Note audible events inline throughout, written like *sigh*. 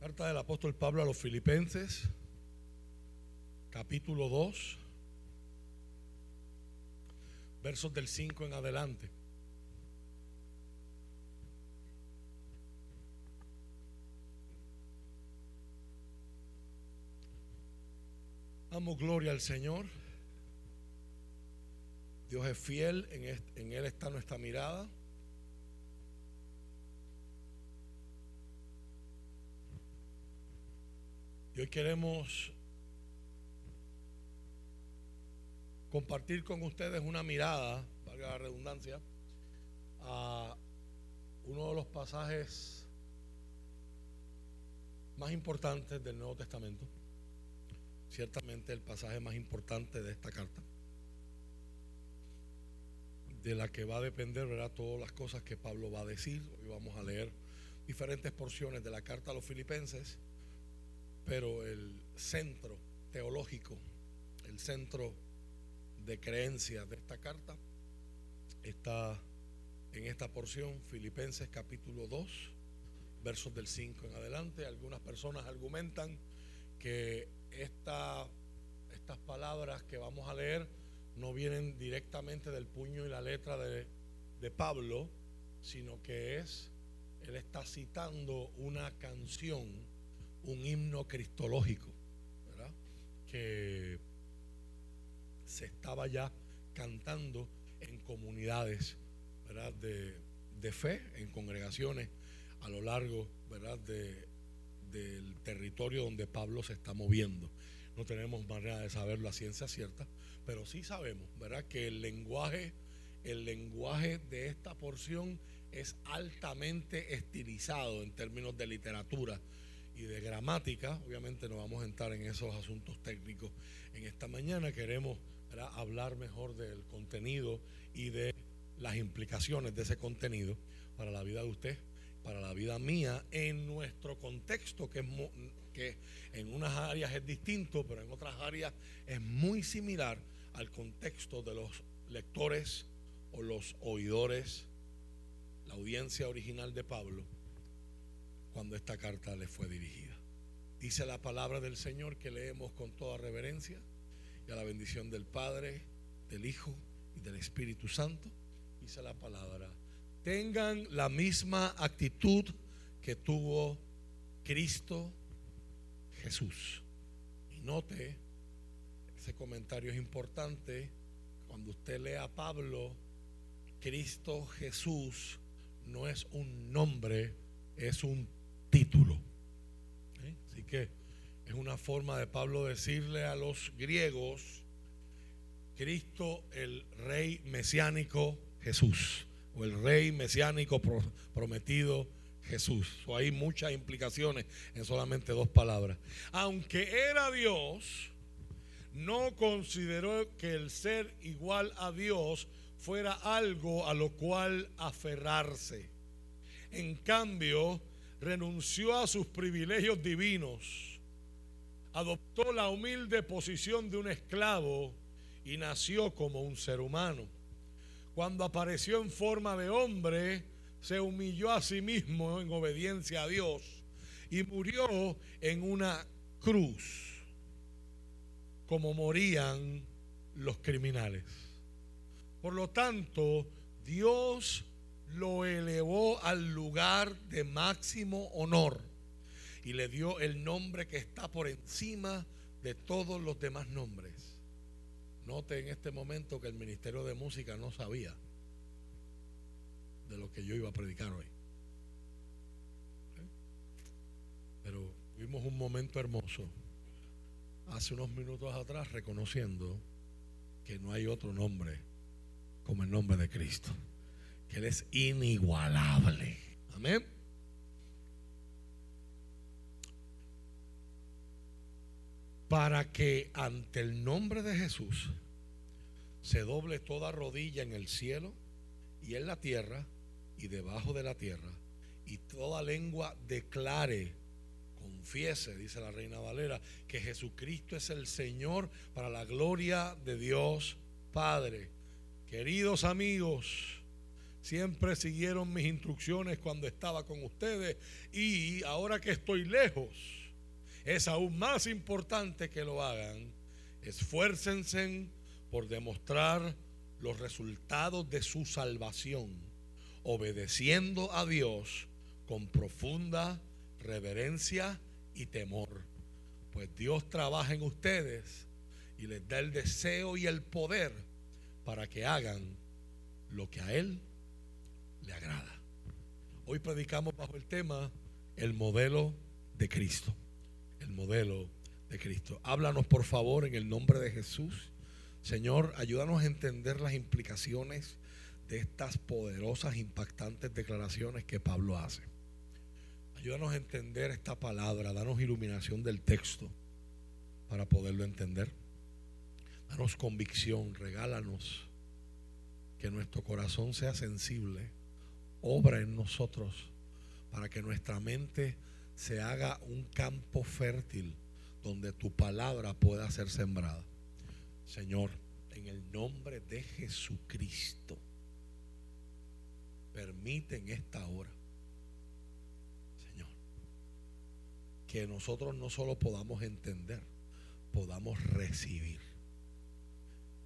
Carta del apóstol Pablo a los Filipenses, capítulo 2, versos del 5 en adelante. Amo gloria al Señor. Dios es fiel, en, en Él está nuestra mirada. Y hoy queremos compartir con ustedes una mirada, valga la redundancia, a uno de los pasajes más importantes del Nuevo Testamento. Ciertamente el pasaje más importante de esta carta, de la que va a depender ¿verdad? todas las cosas que Pablo va a decir. Hoy vamos a leer diferentes porciones de la carta a los filipenses pero el centro teológico, el centro de creencia de esta carta está en esta porción, Filipenses capítulo 2, versos del 5 en adelante. Algunas personas argumentan que esta, estas palabras que vamos a leer no vienen directamente del puño y la letra de, de Pablo, sino que es, él está citando una canción un himno cristológico, que se estaba ya cantando en comunidades. De, de fe, en congregaciones a lo largo ¿verdad? De, del territorio donde Pablo se está moviendo. No tenemos manera de saber la ciencia cierta, pero sí sabemos ¿verdad? que el lenguaje, el lenguaje de esta porción es altamente estilizado en términos de literatura y de gramática. Obviamente no vamos a entrar en esos asuntos técnicos en esta mañana. Queremos hablar mejor del contenido y de las implicaciones de ese contenido para la vida de usted, para la vida mía, en nuestro contexto, que, es que en unas áreas es distinto, pero en otras áreas es muy similar al contexto de los lectores o los oidores, la audiencia original de Pablo cuando esta carta le fue dirigida. Dice la palabra del Señor que leemos con toda reverencia y a la bendición del Padre, del Hijo y del Espíritu Santo. Dice la palabra, tengan la misma actitud que tuvo Cristo Jesús. Y note, ese comentario es importante, cuando usted lea a Pablo, Cristo Jesús no es un nombre, es un título. ¿Eh? Así que es una forma de Pablo decirle a los griegos, Cristo el rey mesiánico Jesús, o el rey mesiánico prometido Jesús. Hay muchas implicaciones en solamente dos palabras. Aunque era Dios, no consideró que el ser igual a Dios fuera algo a lo cual aferrarse. En cambio, renunció a sus privilegios divinos, adoptó la humilde posición de un esclavo y nació como un ser humano. Cuando apareció en forma de hombre, se humilló a sí mismo en obediencia a Dios y murió en una cruz, como morían los criminales. Por lo tanto, Dios lo elevó al lugar de máximo honor y le dio el nombre que está por encima de todos los demás nombres. Note en este momento que el Ministerio de Música no sabía de lo que yo iba a predicar hoy. Pero tuvimos un momento hermoso hace unos minutos atrás reconociendo que no hay otro nombre como el nombre de Cristo que Él es inigualable. Amén. Para que ante el nombre de Jesús se doble toda rodilla en el cielo y en la tierra y debajo de la tierra y toda lengua declare, confiese, dice la reina Valera, que Jesucristo es el Señor para la gloria de Dios Padre. Queridos amigos, siempre siguieron mis instrucciones cuando estaba con ustedes y ahora que estoy lejos, es aún más importante que lo hagan. Esfuércense por demostrar los resultados de su salvación, obedeciendo a Dios con profunda reverencia y temor. Pues Dios trabaja en ustedes y les da el deseo y el poder para que hagan lo que a Él le agrada. Hoy predicamos bajo el tema el modelo de Cristo. El modelo de Cristo. Háblanos por favor en el nombre de Jesús. Señor, ayúdanos a entender las implicaciones de estas poderosas, impactantes declaraciones que Pablo hace. Ayúdanos a entender esta palabra, danos iluminación del texto para poderlo entender. Danos convicción, regálanos que nuestro corazón sea sensible, obra en nosotros para que nuestra mente se haga un campo fértil donde tu palabra pueda ser sembrada. Señor, en el nombre de Jesucristo, permite en esta hora, Señor, que nosotros no solo podamos entender, podamos recibir.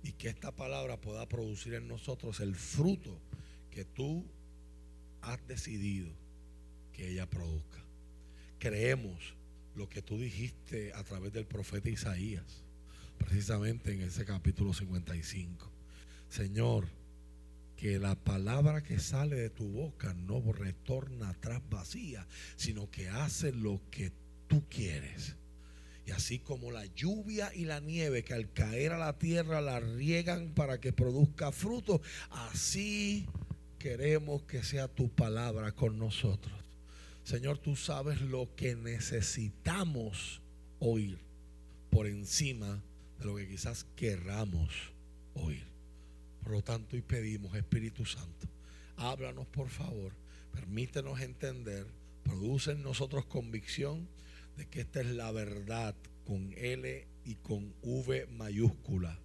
Y que esta palabra pueda producir en nosotros el fruto que tú has decidido que ella produzca. Creemos lo que tú dijiste a través del profeta Isaías precisamente en ese capítulo 55. Señor, que la palabra que sale de tu boca no retorna atrás vacía, sino que hace lo que tú quieres. Y así como la lluvia y la nieve que al caer a la tierra la riegan para que produzca fruto, así queremos que sea tu palabra con nosotros. Señor, tú sabes lo que necesitamos oír por encima lo que quizás querramos oír. Por lo tanto, y pedimos, Espíritu Santo, háblanos por favor, permítenos entender, produce en nosotros convicción de que esta es la verdad con L y con V mayúscula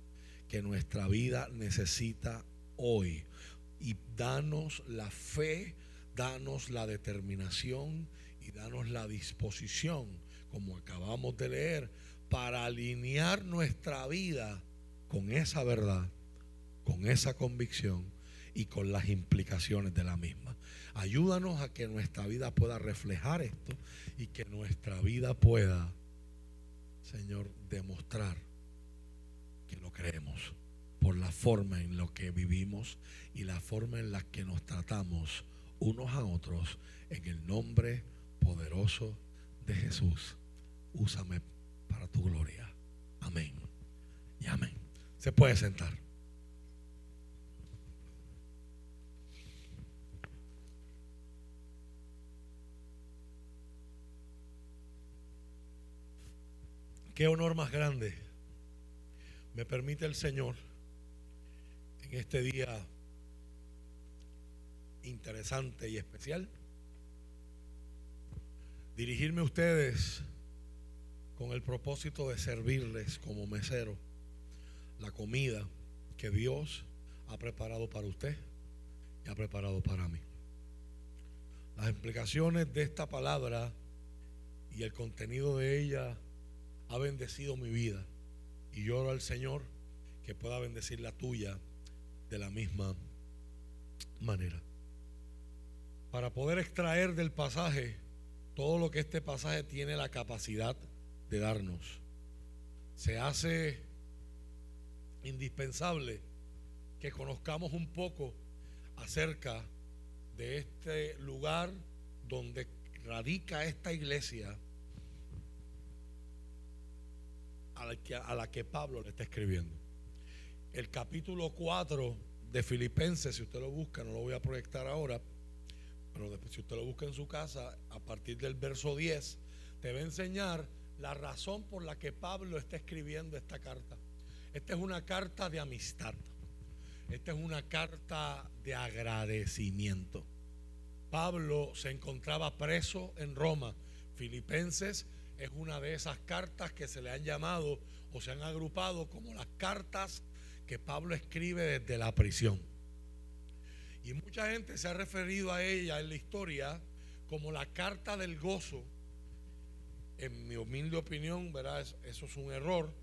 que nuestra vida necesita hoy. Y danos la fe, danos la determinación y danos la disposición, como acabamos de leer, para alinear nuestra vida con esa verdad, con esa convicción y con las implicaciones de la misma. Ayúdanos a que nuestra vida pueda reflejar esto y que nuestra vida pueda, Señor, demostrar que lo creemos por la forma en la que vivimos y la forma en la que nos tratamos unos a otros en el nombre poderoso de Jesús. Úsame para tu gloria. Amén. Y amén. Se puede sentar. Qué honor más grande me permite el Señor en este día interesante y especial. Dirigirme a ustedes con el propósito de servirles como mesero. La comida que Dios ha preparado para usted y ha preparado para mí. Las implicaciones de esta palabra y el contenido de ella ha bendecido mi vida. Y lloro al Señor que pueda bendecir la tuya de la misma manera. Para poder extraer del pasaje todo lo que este pasaje tiene la capacidad de darnos. Se hace indispensable que conozcamos un poco acerca de este lugar donde radica esta iglesia a la que, a la que Pablo le está escribiendo. El capítulo 4 de Filipenses, si usted lo busca, no lo voy a proyectar ahora, pero después, si usted lo busca en su casa, a partir del verso 10, te va a enseñar la razón por la que Pablo está escribiendo esta carta. Esta es una carta de amistad. Esta es una carta de agradecimiento. Pablo se encontraba preso en Roma. Filipenses es una de esas cartas que se le han llamado o se han agrupado como las cartas que Pablo escribe desde la prisión. Y mucha gente se ha referido a ella en la historia como la carta del gozo. En mi humilde opinión, ¿verdad? Eso es un error,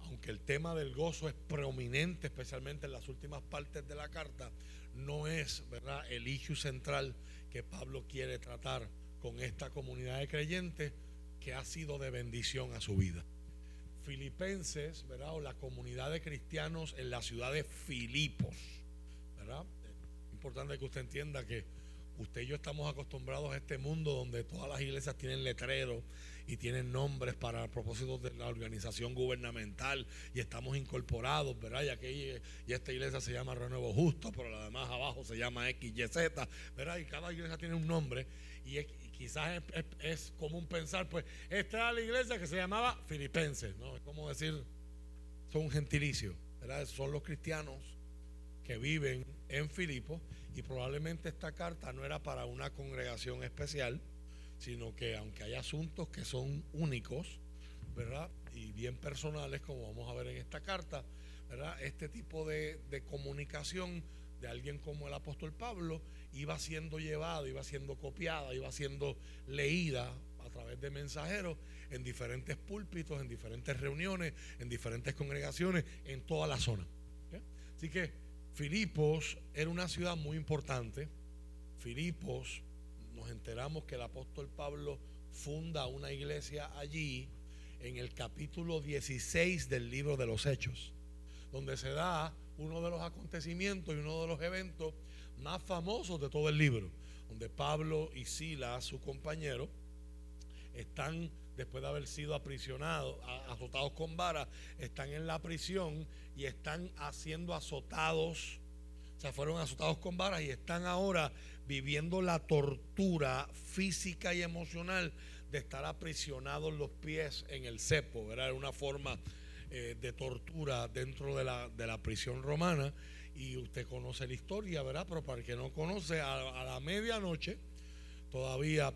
aunque el tema del gozo es prominente, especialmente en las últimas partes de la carta, no es, ¿verdad?, el issue central que Pablo quiere tratar con esta comunidad de creyentes que ha sido de bendición a su vida. Filipenses, ¿verdad? O la comunidad de cristianos en la ciudad de Filipos, ¿verdad? importante que usted entienda que usted y yo estamos acostumbrados a este mundo donde todas las iglesias tienen letreros y tienen nombres para propósitos de la organización gubernamental y estamos incorporados, ¿verdad? Y, aquí, y esta iglesia se llama Renuevo Justo, pero la demás abajo se llama XYZ, ¿verdad? Y cada iglesia tiene un nombre y, quizás es, común pensar, pues, esta era la iglesia que se llamaba Filipenses, ¿no? Es como decir, son un gentilicio, ¿verdad? Son los cristianos que viven en Filipos y probablemente esta carta no era para una congregación especial, sino que aunque hay asuntos que son únicos, ¿verdad? Y bien personales, como vamos a ver en esta carta, ¿verdad? Este tipo de, de comunicación de alguien como el apóstol Pablo iba siendo llevada, iba siendo copiada, iba siendo leída a través de mensajeros en diferentes púlpitos, en diferentes reuniones, en diferentes congregaciones, en toda la zona. Así que Filipos era una ciudad muy importante. Filipos, nos enteramos que el apóstol Pablo funda una iglesia allí en el capítulo 16 del libro de los Hechos, donde se da uno de los acontecimientos y uno de los eventos más famosos de todo el libro, donde Pablo y Silas, su compañero, están después de haber sido aprisionados, azotados con vara, están en la prisión y están siendo azotados, o sea, fueron azotados con varas y están ahora viviendo la tortura física y emocional de estar aprisionados los pies en el cepo. Era una forma eh, de tortura dentro de la, de la prisión romana y usted conoce la historia, ¿verdad? Pero para el que no conoce, a la medianoche todavía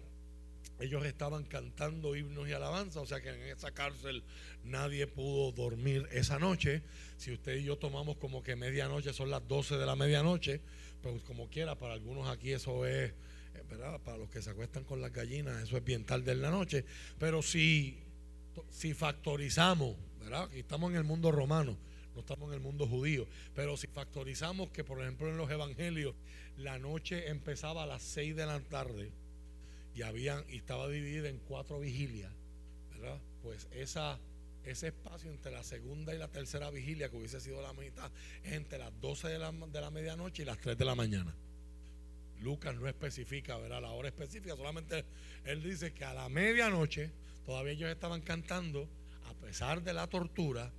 ellos estaban cantando himnos y alabanza, o sea que en esa cárcel nadie pudo dormir esa noche. Si usted y yo tomamos como que medianoche son las 12 de la medianoche, pues como quiera, para algunos aquí eso es, eh, ¿verdad? Para los que se acuestan con las gallinas, eso es bien tarde en la noche. Pero si, si factorizamos, ¿verdad? Estamos en el mundo romano, no estamos en el mundo judío, pero si factorizamos que, por ejemplo, en los evangelios, la noche empezaba a las 6 de la tarde y, habían, estaba dividida en cuatro vigilias. Pues esa, ese espacio entre la segunda y la tercera vigilia, que hubiese sido la mitad, es entre las 12 de la, de la medianoche y las 3 de la mañana. Lucas no especifica, ¿verdad? La hora específica, solamente él dice que a la medianoche todavía ellos estaban cantando, pesar de la tortura,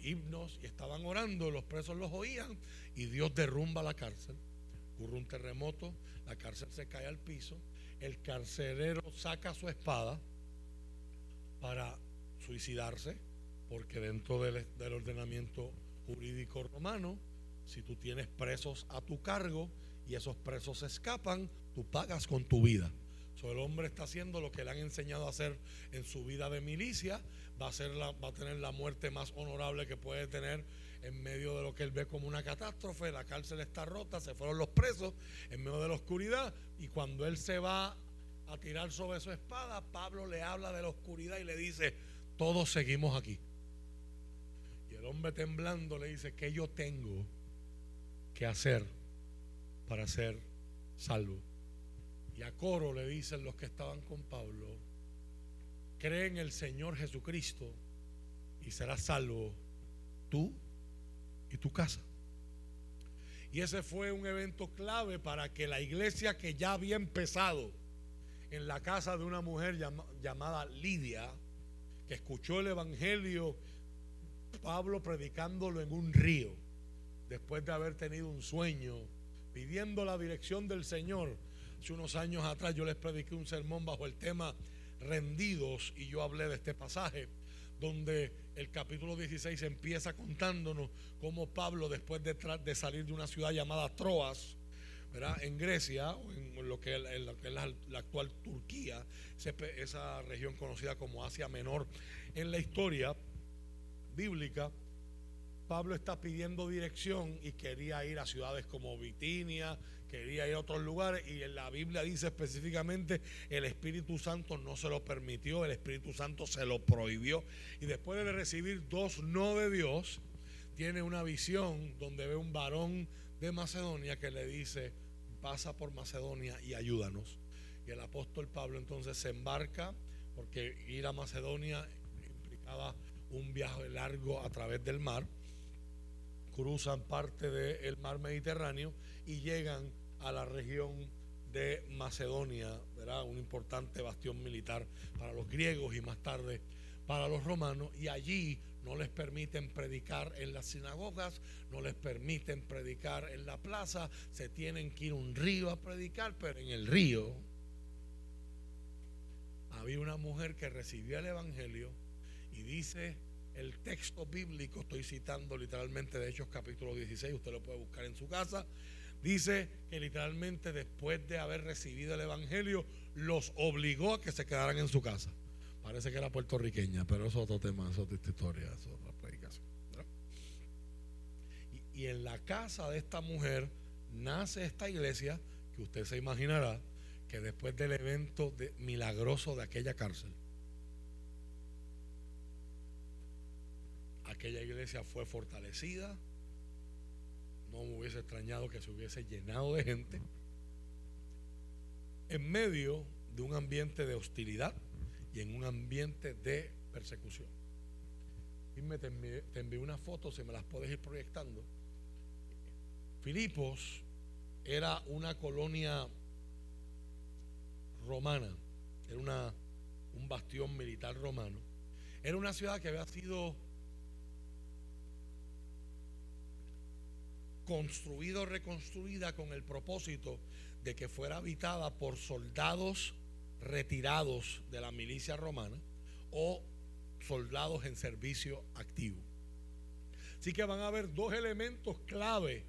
himnos y estaban orando, los presos los oían y Dios derrumba la cárcel. Ocurre un terremoto, la cárcel se cae al piso el carcelero saca su espada para suicidarse, porque dentro del, ordenamiento jurídico romano, si tú tienes presos a tu cargo y esos presos escapan, tú pagas con tu vida. El hombre está haciendo lo que le han enseñado a hacer en su vida de milicia, va a, va a tener la muerte más honorable que puede tener en medio de lo que él ve como una catástrofe, la cárcel está rota, se fueron los presos en medio de la oscuridad y cuando él se va a tirar sobre su espada, Pablo le habla de la oscuridad y le dice, todos seguimos aquí. Y el hombre temblando le dice, ¿qué yo tengo que hacer para ser salvo? Y a coro le dicen los que estaban con Pablo, cree en el Señor Jesucristo y serás salvo tú y tu casa. Y ese fue un evento clave para que la iglesia que ya había empezado en la casa de una mujer llamada Lidia, que escuchó el Evangelio, Pablo predicándolo en un río, después de haber tenido un sueño, pidiendo la dirección del Señor. Hace unos años atrás yo les prediqué un sermón bajo el tema rendidos y yo hablé de este pasaje donde el capítulo 16 empieza contándonos cómo Pablo, después de, de salir de una ciudad llamada Troas, en Grecia, o en lo que, es la, actual Turquía, esa región conocida como Asia Menor, en la historia bíblica, Pablo está pidiendo dirección y quería ir a ciudades como Bitinia, quería ir a otros lugares y en la Biblia dice específicamente el Espíritu Santo no se lo permitió, el Espíritu Santo se lo prohibió y después de recibir dos no de Dios, tiene una visión donde ve un varón de Macedonia que le dice, pasa por Macedonia y ayúdanos. Y el apóstol Pablo entonces se embarca porque ir a Macedonia implicaba un viaje largo a través del mar, cruzan parte del mar Mediterráneo y llegan a la región de Macedonia, ¿verdad? un importante bastión militar para los griegos y más tarde para los romanos, y allí no les permiten predicar en las sinagogas, no les permiten predicar en la plaza, se tienen que ir a un río a predicar, pero en el río había una mujer que recibió el Evangelio y dice el texto bíblico, estoy citando literalmente de Hechos capítulo 16, usted lo puede buscar en su casa, dice que literalmente después de haber recibido el Evangelio, los obligó a que se quedaran en su casa. Parece que era puertorriqueña, pero eso es otro tema, eso es otra historia, eso es otra predicación. Y, en la casa de esta mujer nace esta iglesia que usted se imaginará que después del evento milagroso de aquella cárcel, aquella iglesia fue fortalecida. No me hubiese extrañado que se hubiese llenado de gente en medio de un ambiente de hostilidad y en un ambiente de persecución. Y me te envié, una foto, si me las puedes ir proyectando. Filipos era una colonia romana, era una, un bastión militar romano. Era una ciudad que había sido construida, reconstruida con el propósito de que fuera habitada por soldados retirados de la milicia romana o soldados en servicio activo. Así que van a haber dos elementos clave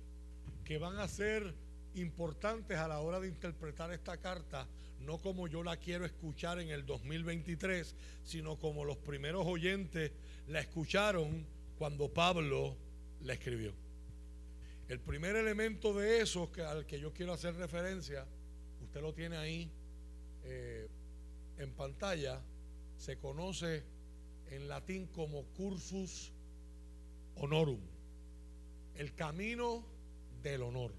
que van a ser importantes a la hora de interpretar esta carta, no como yo la quiero escuchar en el 2023, sino como los primeros oyentes la escucharon cuando Pablo la escribió. El primer elemento de eso que, al que yo quiero hacer referencia, usted lo tiene ahí eh, en pantalla, se conoce en latín como cursus honorum, el camino del honor.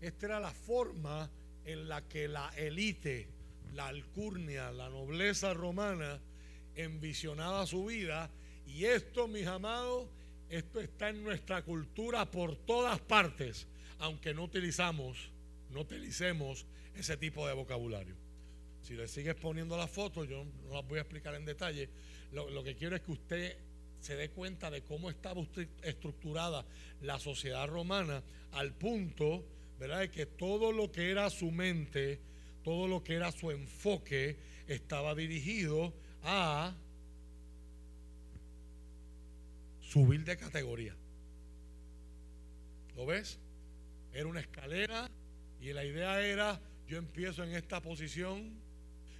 Esta era la forma en la que la élite, la alcurnia, la nobleza romana envisionaba su vida. Y esto, mis amados, esto está en nuestra cultura por todas partes, aunque no utilizamos, no utilicemos ese tipo de vocabulario. Si le sigues poniendo las fotos, yo no las voy a explicar en detalle. Lo, lo que quiero es que usted se dé cuenta de cómo estaba estructurada la sociedad romana al punto, ¿verdad?, de que todo lo que era su mente, todo lo que era su enfoque, estaba dirigido a subir de categoría. ¿Lo ves? Era una escalera y la idea era, yo empiezo en esta posición,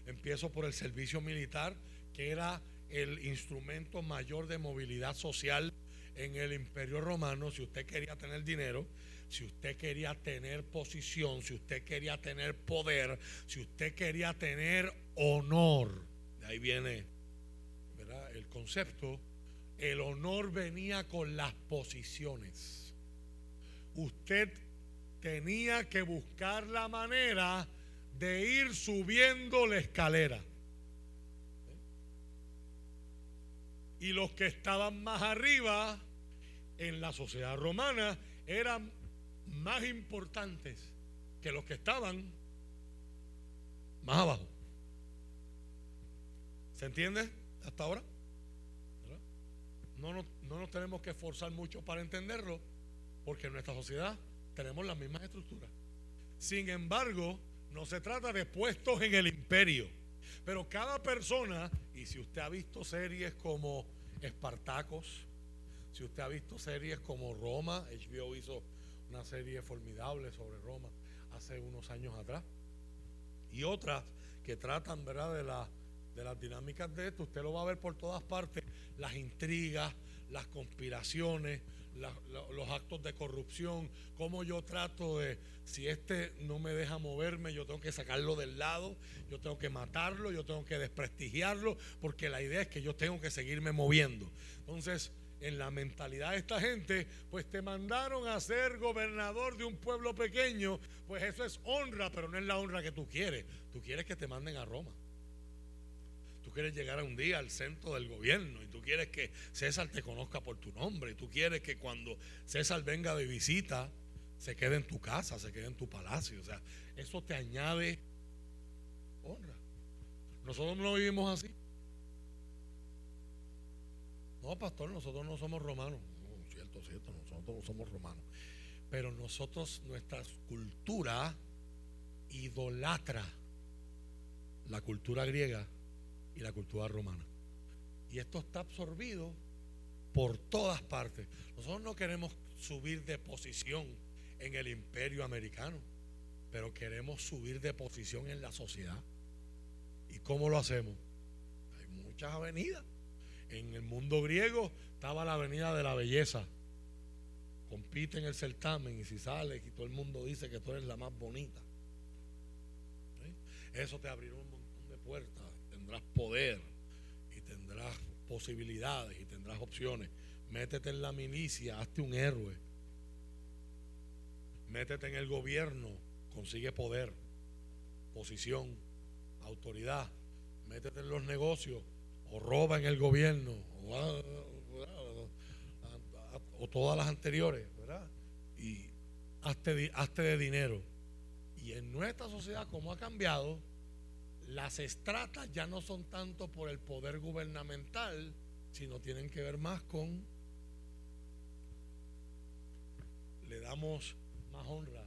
empiezo por el servicio militar, que era el instrumento mayor de movilidad social en el imperio romano. Si usted quería tener dinero, si usted quería tener posición, si usted quería tener poder, si usted quería tener honor, de ahí viene el concepto el honor venía con las posiciones. Usted tenía que buscar la manera de ir subiendo la escalera. Y los que estaban más arriba en la sociedad romana eran más importantes que los que estaban más abajo. ¿Se entiende hasta ahora? No, nos tenemos que esforzar mucho para entenderlo, porque en nuestra sociedad tenemos las mismas estructuras. Sin embargo, no se trata de puestos en el imperio, pero cada persona, y si usted ha visto series como Espartacos, si usted ha visto series como Roma, HBO hizo una serie formidable sobre Roma hace unos años atrás, y otras que tratan, ¿verdad?, de la de las dinámicas de esto, usted lo va a ver por todas partes, las intrigas, las conspiraciones, los actos de corrupción, cómo yo trato de, si este no me deja moverme, yo tengo que sacarlo del lado, yo tengo que matarlo, yo tengo que desprestigiarlo, porque la idea es que yo tengo que seguirme moviendo. Entonces, en la mentalidad de esta gente, pues te mandaron a ser gobernador de un pueblo pequeño, pues eso es honra, pero no es la honra que tú quieres. Tú quieres que te manden a Roma. Quieres llegar a un día al centro del gobierno y tú quieres que César te conozca por tu nombre y tú quieres que cuando César venga de visita se quede en tu casa, se quede en tu palacio. O sea, eso te añade honra. Nosotros no vivimos así. No, pastor, nosotros no somos romanos. No, cierto, cierto, nosotros no somos romanos. Pero nosotros, nuestra cultura idolatra la cultura griega y la cultura romana. Y esto está absorbido por todas partes. Nosotros no queremos subir de posición en el imperio americano, pero queremos subir de posición en la sociedad. ¿Y cómo lo hacemos? Hay muchas avenidas. En el mundo griego estaba la avenida de la belleza. Compite en el certamen y si sales y todo el mundo dice que tú eres la más bonita. Eso te abrirá un montón de puertas. Tendrás poder y tendrás posibilidades y tendrás opciones. Métete en la milicia, hazte un héroe. Métete en el gobierno, consigue poder, posición, autoridad. Métete en los negocios, o roba en el gobierno o, todas las anteriores, ¿verdad? Y hazte, de dinero. Y en nuestra sociedad, como ha cambiado, las estratas ya no son tanto por el poder gubernamental, sino tienen que ver más con le damos más honra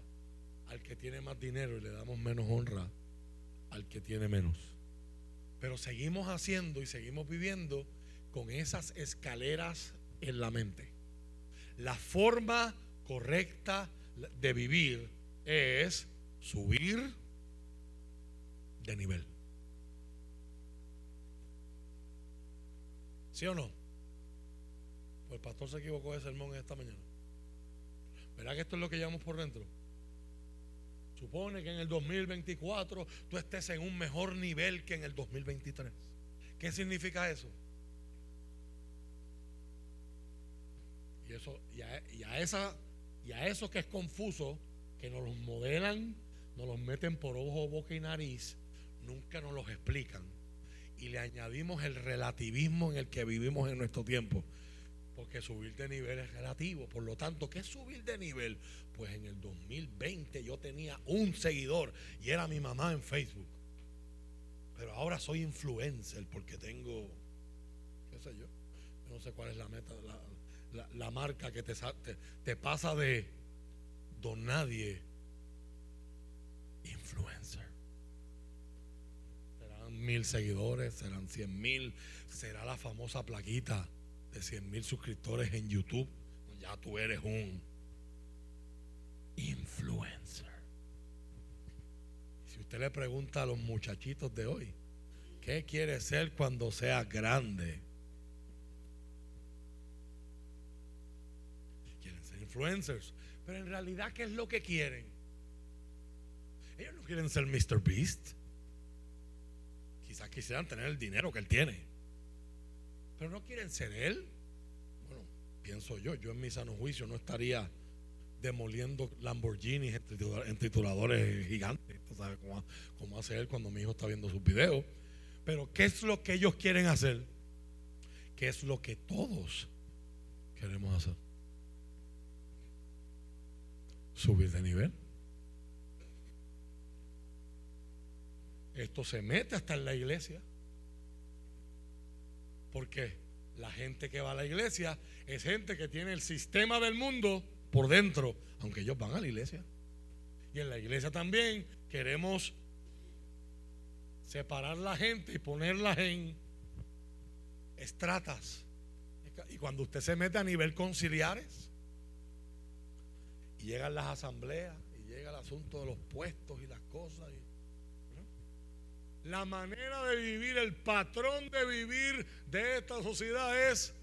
al que tiene más dinero y le damos menos honra al que tiene menos. Pero seguimos haciendo y seguimos viviendo con esas escaleras en la mente. La forma correcta de vivir es subir de nivel. ¿Sí o no? Pues el pastor se equivocó de sermón esta mañana. ¿Verdad que esto es lo que llevamos por dentro? Supone que en el 2024 tú estés en un mejor nivel que en el 2023. ¿Qué significa eso? Y eso y a, esa y a eso que es confuso, que nos los modelan, nos los meten por ojo, boca y nariz, nunca nos los explican. Y le añadimos el relativismo en el que vivimos en nuestro tiempo. Porque subir de nivel es relativo. Por lo tanto, ¿qué es subir de nivel? Pues en el 2020 yo tenía un seguidor y era mi mamá en Facebook. Pero ahora soy influencer porque tengo, qué sé yo, no sé cuál es la meta, la, marca que te, te, te pasa de don nadie influencer. Mil seguidores, serán cien mil, será la famosa plaquita de 100 mil suscriptores en YouTube, ya tú eres un influencer. Si usted le pregunta a los muchachitos de hoy, ¿qué quiere ser cuando sea grande? Quieren ser influencers, pero en realidad, ¿qué es lo que quieren? Ellos no quieren ser Mr. Beast. Quizás quisieran tener el dinero que él tiene pero no quieren ser él. Bueno, pienso yo, yo en mi sano juicio no estaría demoliendo Lamborghinis en tituladores gigantes. ¿Sabes cómo, cómo hace él cuando mi hijo está viendo sus videos? Pero ¿qué es lo que ellos quieren hacer? ¿Qué es lo que todos queremos hacer? Subir de nivel. Esto se mete hasta en la iglesia. Porque la gente que va a la iglesia es gente que tiene el sistema del mundo por dentro, aunque ellos van a la iglesia. Y en la iglesia también queremos separar la gente y ponerlas en estratas. Y cuando usted se mete a nivel conciliares y llegan las asambleas y llega el asunto de los puestos y las cosas. La manera de vivir, el patrón de vivir de esta sociedad es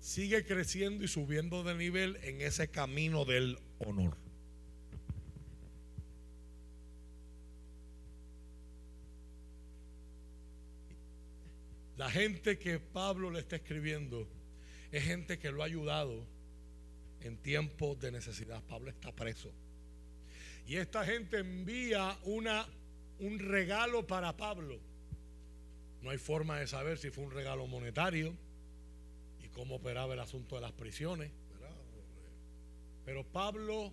sigue creciendo y subiendo de nivel en ese camino del honor. La gente que Pablo le está escribiendo es gente que lo ha ayudado en tiempos de necesidad. Pablo está preso. Y esta gente envía una, un regalo para Pablo. No hay forma de saber si fue un regalo monetario y cómo operaba el asunto de las prisiones. Pero Pablo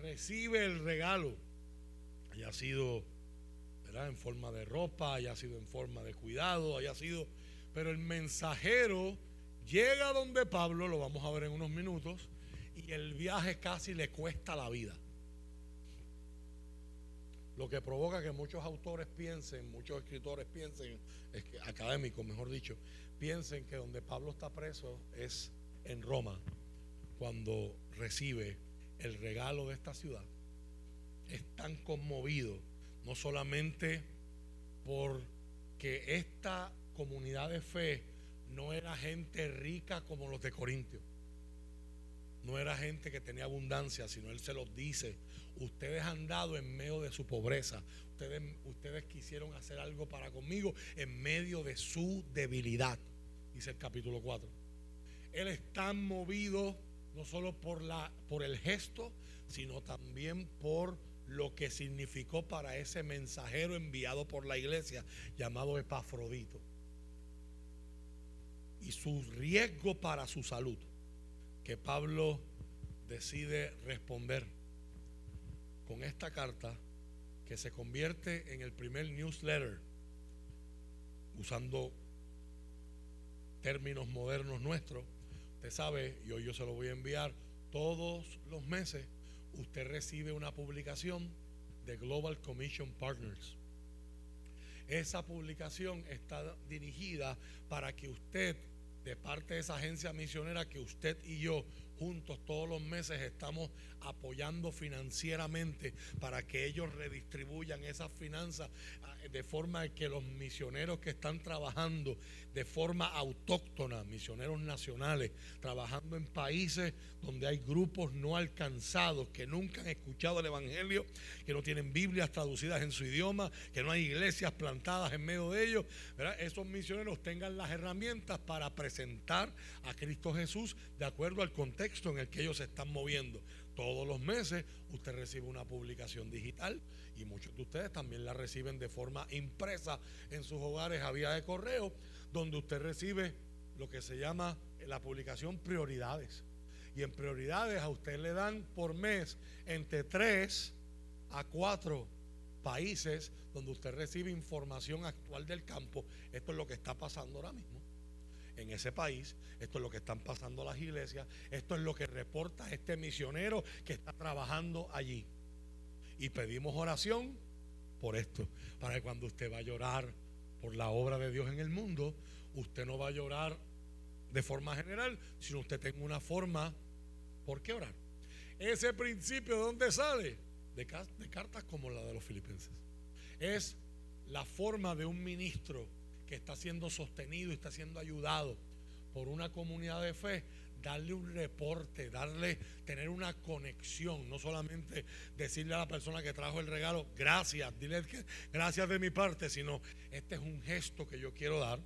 recibe el regalo, haya sido en forma de ropa, haya sido en forma de cuidado, haya sido... Pero el mensajero llega donde Pablo, lo vamos a ver en unos minutos, y el viaje casi le cuesta la vida. Lo que provoca que muchos autores piensen, muchos escritores piensen, es que, académicos mejor dicho, piensen que donde Pablo está preso es en Roma, cuando recibe el regalo de esta ciudad. Es tan conmovido no solamente porque esta comunidad de fe no era gente rica como los de Corintio, no era gente que tenía abundancia, sino él se los dice, ustedes han dado en medio de su pobreza, ustedes, ustedes quisieron hacer algo para conmigo en medio de su debilidad, dice el capítulo 4. Él está movido no solo por, la, por el gesto, sino también por lo que significó para ese mensajero enviado por la iglesia llamado Epafrodito. Y su riesgo para su salud que Pablo decide responder con esta carta que se convierte en el primer newsletter usando términos modernos nuestros. Usted sabe, y hoy yo se lo voy a enviar todos los meses usted recibe una publicación de Global Commission Partners. Esa publicación está dirigida para que usted, de parte de esa agencia misionera que usted y yo juntos todos los meses estamos apoyando financieramente para que ellos redistribuyan esas finanzas ah, de forma que los misioneros que están trabajando de forma autóctona, misioneros nacionales, trabajando en países donde hay grupos no alcanzados que nunca han escuchado el Evangelio, que no tienen Biblias traducidas en su idioma, que no hay iglesias plantadas en medio de ellos, esos misioneros tengan las herramientas para presentar a Cristo Jesús de acuerdo al contexto en el que ellos se están moviendo. Todos los meses usted recibe una publicación digital y muchos de ustedes también la reciben de forma impresa en sus hogares a vía de correo, donde usted recibe lo que se llama la publicación prioridades. Y en prioridades a usted le dan por mes entre 3 a 4 países donde usted recibe información actual del campo. Esto es lo que está pasando ahora mismo en ese país. Esto es lo que están pasando las iglesias. Esto es lo que reporta este misionero que está trabajando allí. Y pedimos oración por esto, para que cuando usted va a llorar por la obra de Dios en el mundo, usted no va a llorar de forma general, sino usted tenga una forma por qué orar. Ese principio de dónde sale? De, de cartas como la de los filipenses. Es la forma de un ministro que está siendo sostenido y está siendo ayudado por una comunidad de fe, darle un reporte, darle, tener una conexión, no solamente decirle a la persona que trajo el regalo, gracias, dile gracias de mi parte, sino este es un gesto que yo quiero dar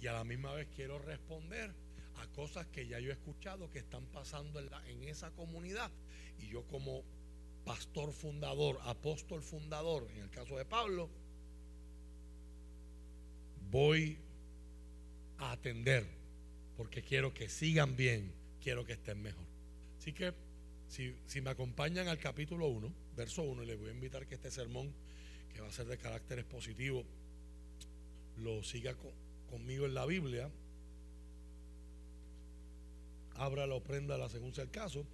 y a la misma vez quiero responder a cosas que ya yo he escuchado que están pasando en esa comunidad. Y yo como pastor fundador, apóstol fundador, en el caso de Pablo, voy a atender porque quiero que sigan bien, quiero que estén mejor. Así que si, me acompañan al capítulo 1, verso 1, les voy a invitar que este sermón, que va a ser de carácter expositivo, lo siga conmigo en la Biblia. Abra la ofrenda la según sea el caso.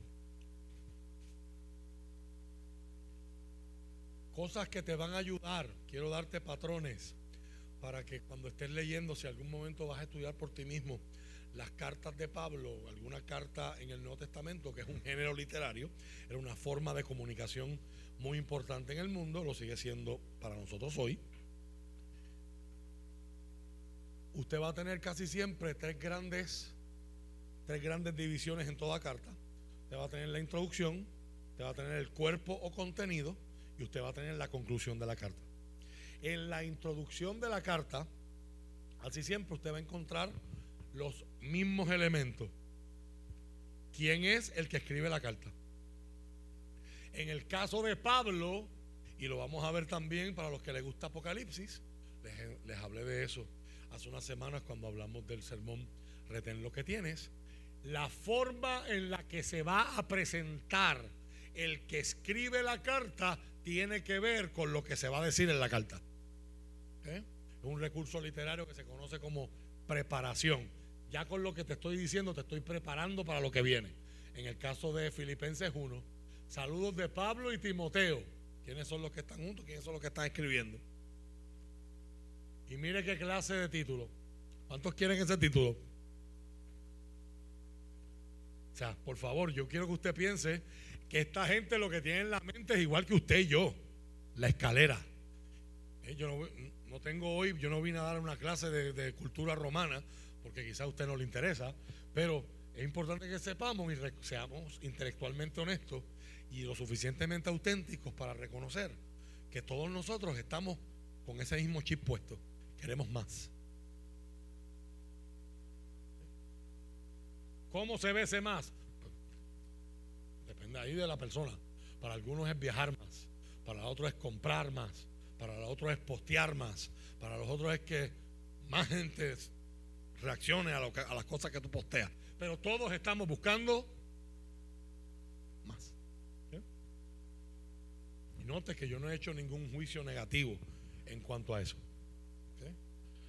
Cosas que te van a ayudar. Quiero darte patrones para que cuando estés leyendo, si algún momento vas a estudiar por ti mismo las cartas de Pablo, alguna carta en el Nuevo Testamento, que es un género literario, era una forma de comunicación muy importante en el mundo, lo sigue siendo para nosotros hoy. Usted va a tener casi siempre tres grandes tres grandes divisiones en toda carta. Usted va a tener la introducción, usted va a tener el cuerpo o contenido y usted va a tener la conclusión de la carta. En la introducción de la carta, así siempre usted va a encontrar los mismos elementos. ¿Quién es el que escribe la carta? En el caso de Pablo, y lo vamos a ver también para los que les gusta Apocalipsis, les, hablé de eso hace unas semanas cuando hablamos del sermón Retén lo que tienes. La forma en la que se va a presentar el que escribe la carta tiene que ver con lo que se va a decir en la carta. ¿Eh? Es un recurso literario que se conoce como preparación. Ya con lo que te estoy diciendo, te estoy preparando para lo que viene. En el caso de Filipenses 1, saludos de Pablo y Timoteo. ¿Quiénes son los que están juntos? ¿Quiénes son los que están escribiendo? Y mire qué clase de título. ¿Cuántos quieren ese título? O sea, por favor, yo quiero que usted piense que esta gente lo que tiene en la mente es igual que usted y yo. La escalera. Eh, yo no, tengo hoy, yo no vine a dar una clase de, de cultura romana, porque quizá a usted no le interesa, pero es importante que sepamos y seamos intelectualmente honestos y lo suficientemente auténticos para reconocer que todos nosotros estamos con ese mismo chip puesto. Queremos más. ¿Cómo se ve ese más? Depende ahí de la persona. Para algunos es viajar más, para otros es comprar más, para los otros es postear más, para los otros es que más gente reaccione a, las cosas que tú posteas. Pero todos estamos buscando más. Y note que yo no he hecho ningún juicio negativo en cuanto a eso.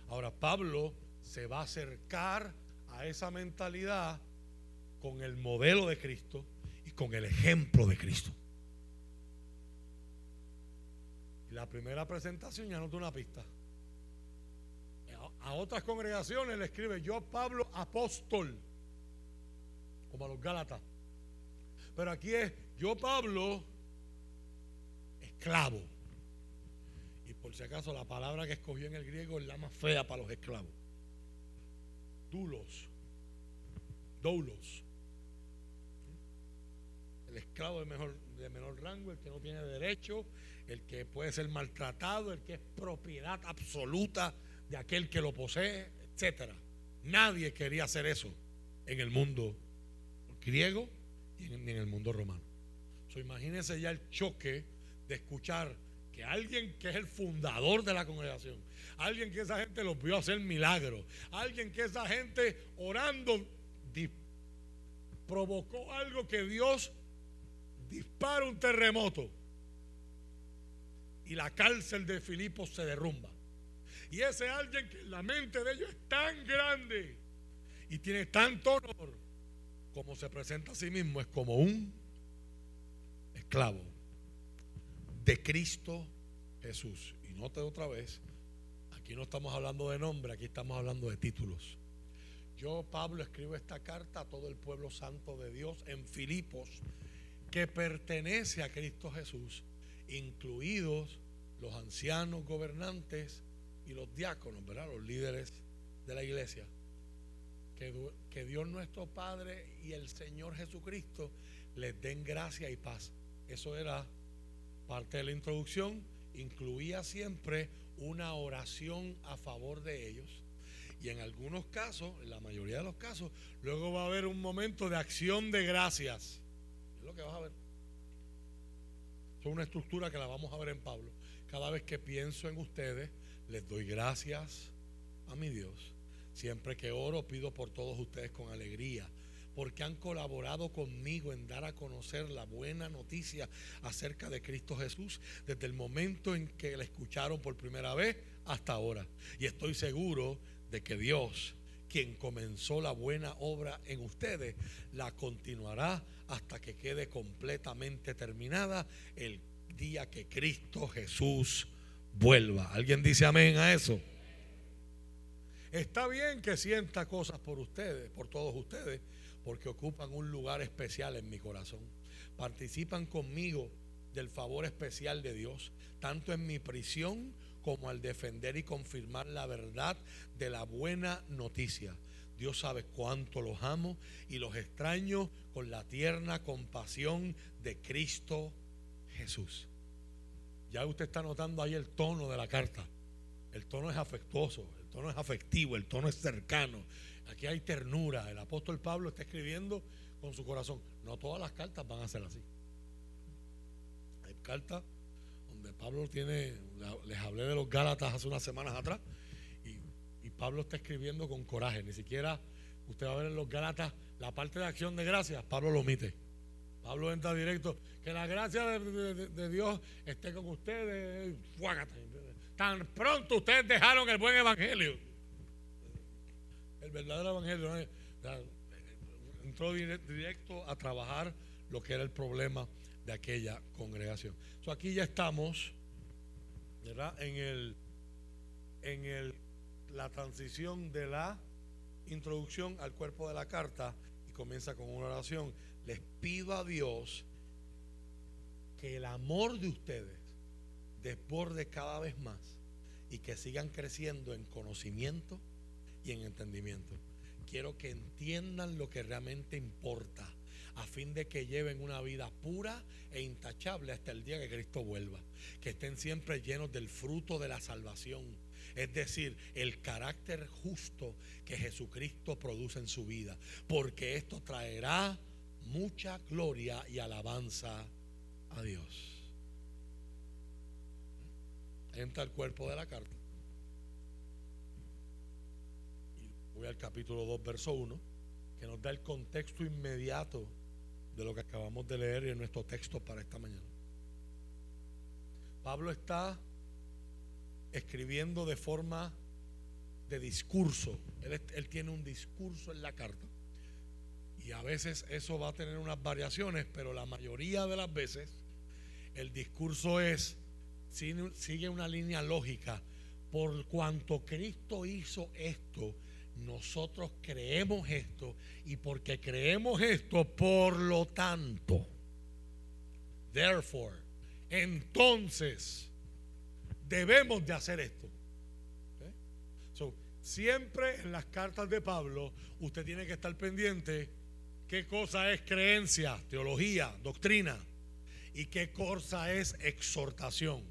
Ahora, Pablo se va a acercar a esa mentalidad con el modelo de Cristo y con el ejemplo de Cristo. La primera presentación ya no una pista. A otras congregaciones le escribe yo Pablo apóstol, como a los Gálatas. Pero aquí es yo Pablo esclavo por si acaso la palabra que escogió en el griego es la más fea para los esclavos. Dulos. Doulos. El esclavo de, mejor, de menor rango, el que no tiene derecho, el que puede ser maltratado, el que es propiedad absoluta de aquel que lo posee, etcétera. Nadie quería hacer eso en el mundo griego y en, el mundo romano. So, imagínense ya el choque de escuchar alguien que es el fundador de la congregación, alguien que esa gente los vio hacer milagros, alguien que esa gente orando provocó algo que Dios dispara un terremoto y la cárcel de Filipos se derrumba. Y ese alguien que la mente de ellos es tan grande y tiene tanto honor como se presenta a sí mismo, es como un esclavo de Cristo Jesús. Y note otra vez, aquí no estamos hablando de nombre, aquí estamos hablando de títulos. Yo, Pablo, escribo esta carta a todo el pueblo santo de Dios en Filipos, que pertenece a Cristo Jesús, incluidos los ancianos gobernantes y los diáconos, ¿verdad? Los líderes de la iglesia. Que, que Dios nuestro Padre y el Señor Jesucristo les den gracia y paz. Eso era parte de la introducción, incluía siempre una oración a favor de ellos. Y en algunos casos, en la mayoría de los casos, luego va a haber un momento de acción de gracias. Es lo que vas a ver. Es una estructura que la vamos a ver en Pablo. Cada vez que pienso en ustedes, les doy gracias a mi Dios. Siempre que oro, pido por todos ustedes con alegría porque han colaborado conmigo en dar a conocer la buena noticia acerca de Cristo Jesús desde el momento en que la escucharon por primera vez hasta ahora. Y estoy seguro de que Dios, quien comenzó la buena obra en ustedes, la continuará hasta que quede completamente terminada el día que Cristo Jesús vuelva. ¿Alguien dice amén a eso? Está bien que sienta cosas por ustedes, por todos ustedes, porque ocupan un lugar especial en mi corazón. Participan conmigo del favor especial de Dios, tanto en mi prisión como al defender y confirmar la verdad de la buena noticia. Dios sabe cuánto los amo y los extraño con la tierna compasión de Cristo Jesús. Ya usted está notando ahí el tono de la carta. El tono es afectuoso, el tono es afectivo, el tono es cercano. Aquí hay ternura. El apóstol Pablo está escribiendo con su corazón. No todas las cartas van a ser así. Hay cartas donde Pablo tiene, les hablé de los Gálatas hace unas semanas atrás, y, Pablo está escribiendo con coraje. Ni siquiera usted va a ver en los Gálatas la parte de acción de gracias, Pablo lo omite. Pablo entra directo. Que la gracia de, Dios esté con ustedes. Tan pronto ustedes dejaron el buen evangelio. El verdadero evangelio. Entró directo a trabajar lo que era el problema de aquella congregación. aquí ya estamos, ¿verdad? En el, en el, la transición de la introducción al cuerpo de la carta y comienza con una oración les pido a Dios que el amor de ustedes desborde cada vez más y que sigan creciendo en conocimiento y en entendimiento. Quiero que entiendan lo que realmente importa a fin de que lleven una vida pura e intachable hasta el día que Cristo vuelva. Que estén siempre llenos del fruto de la salvación. Es decir, el carácter justo que Jesucristo produce en su vida. Porque esto traerá mucha gloria y alabanza a Dios. Entra el cuerpo de la carta. Y voy al capítulo 2, verso 1, que nos da el contexto inmediato de lo que acabamos de leer en nuestro texto para esta mañana. Pablo está escribiendo de forma de discurso. Él, él tiene un discurso en la carta y a veces eso va a tener unas variaciones, pero la mayoría de las veces el discurso es, sigue una línea lógica. Por cuanto Cristo hizo esto, nosotros creemos esto y porque creemos esto, por lo tanto, therefore, entonces debemos de hacer esto. siempre en las cartas de Pablo usted tiene que estar pendiente qué cosa es creencia, teología, doctrina y qué cosa es exhortación.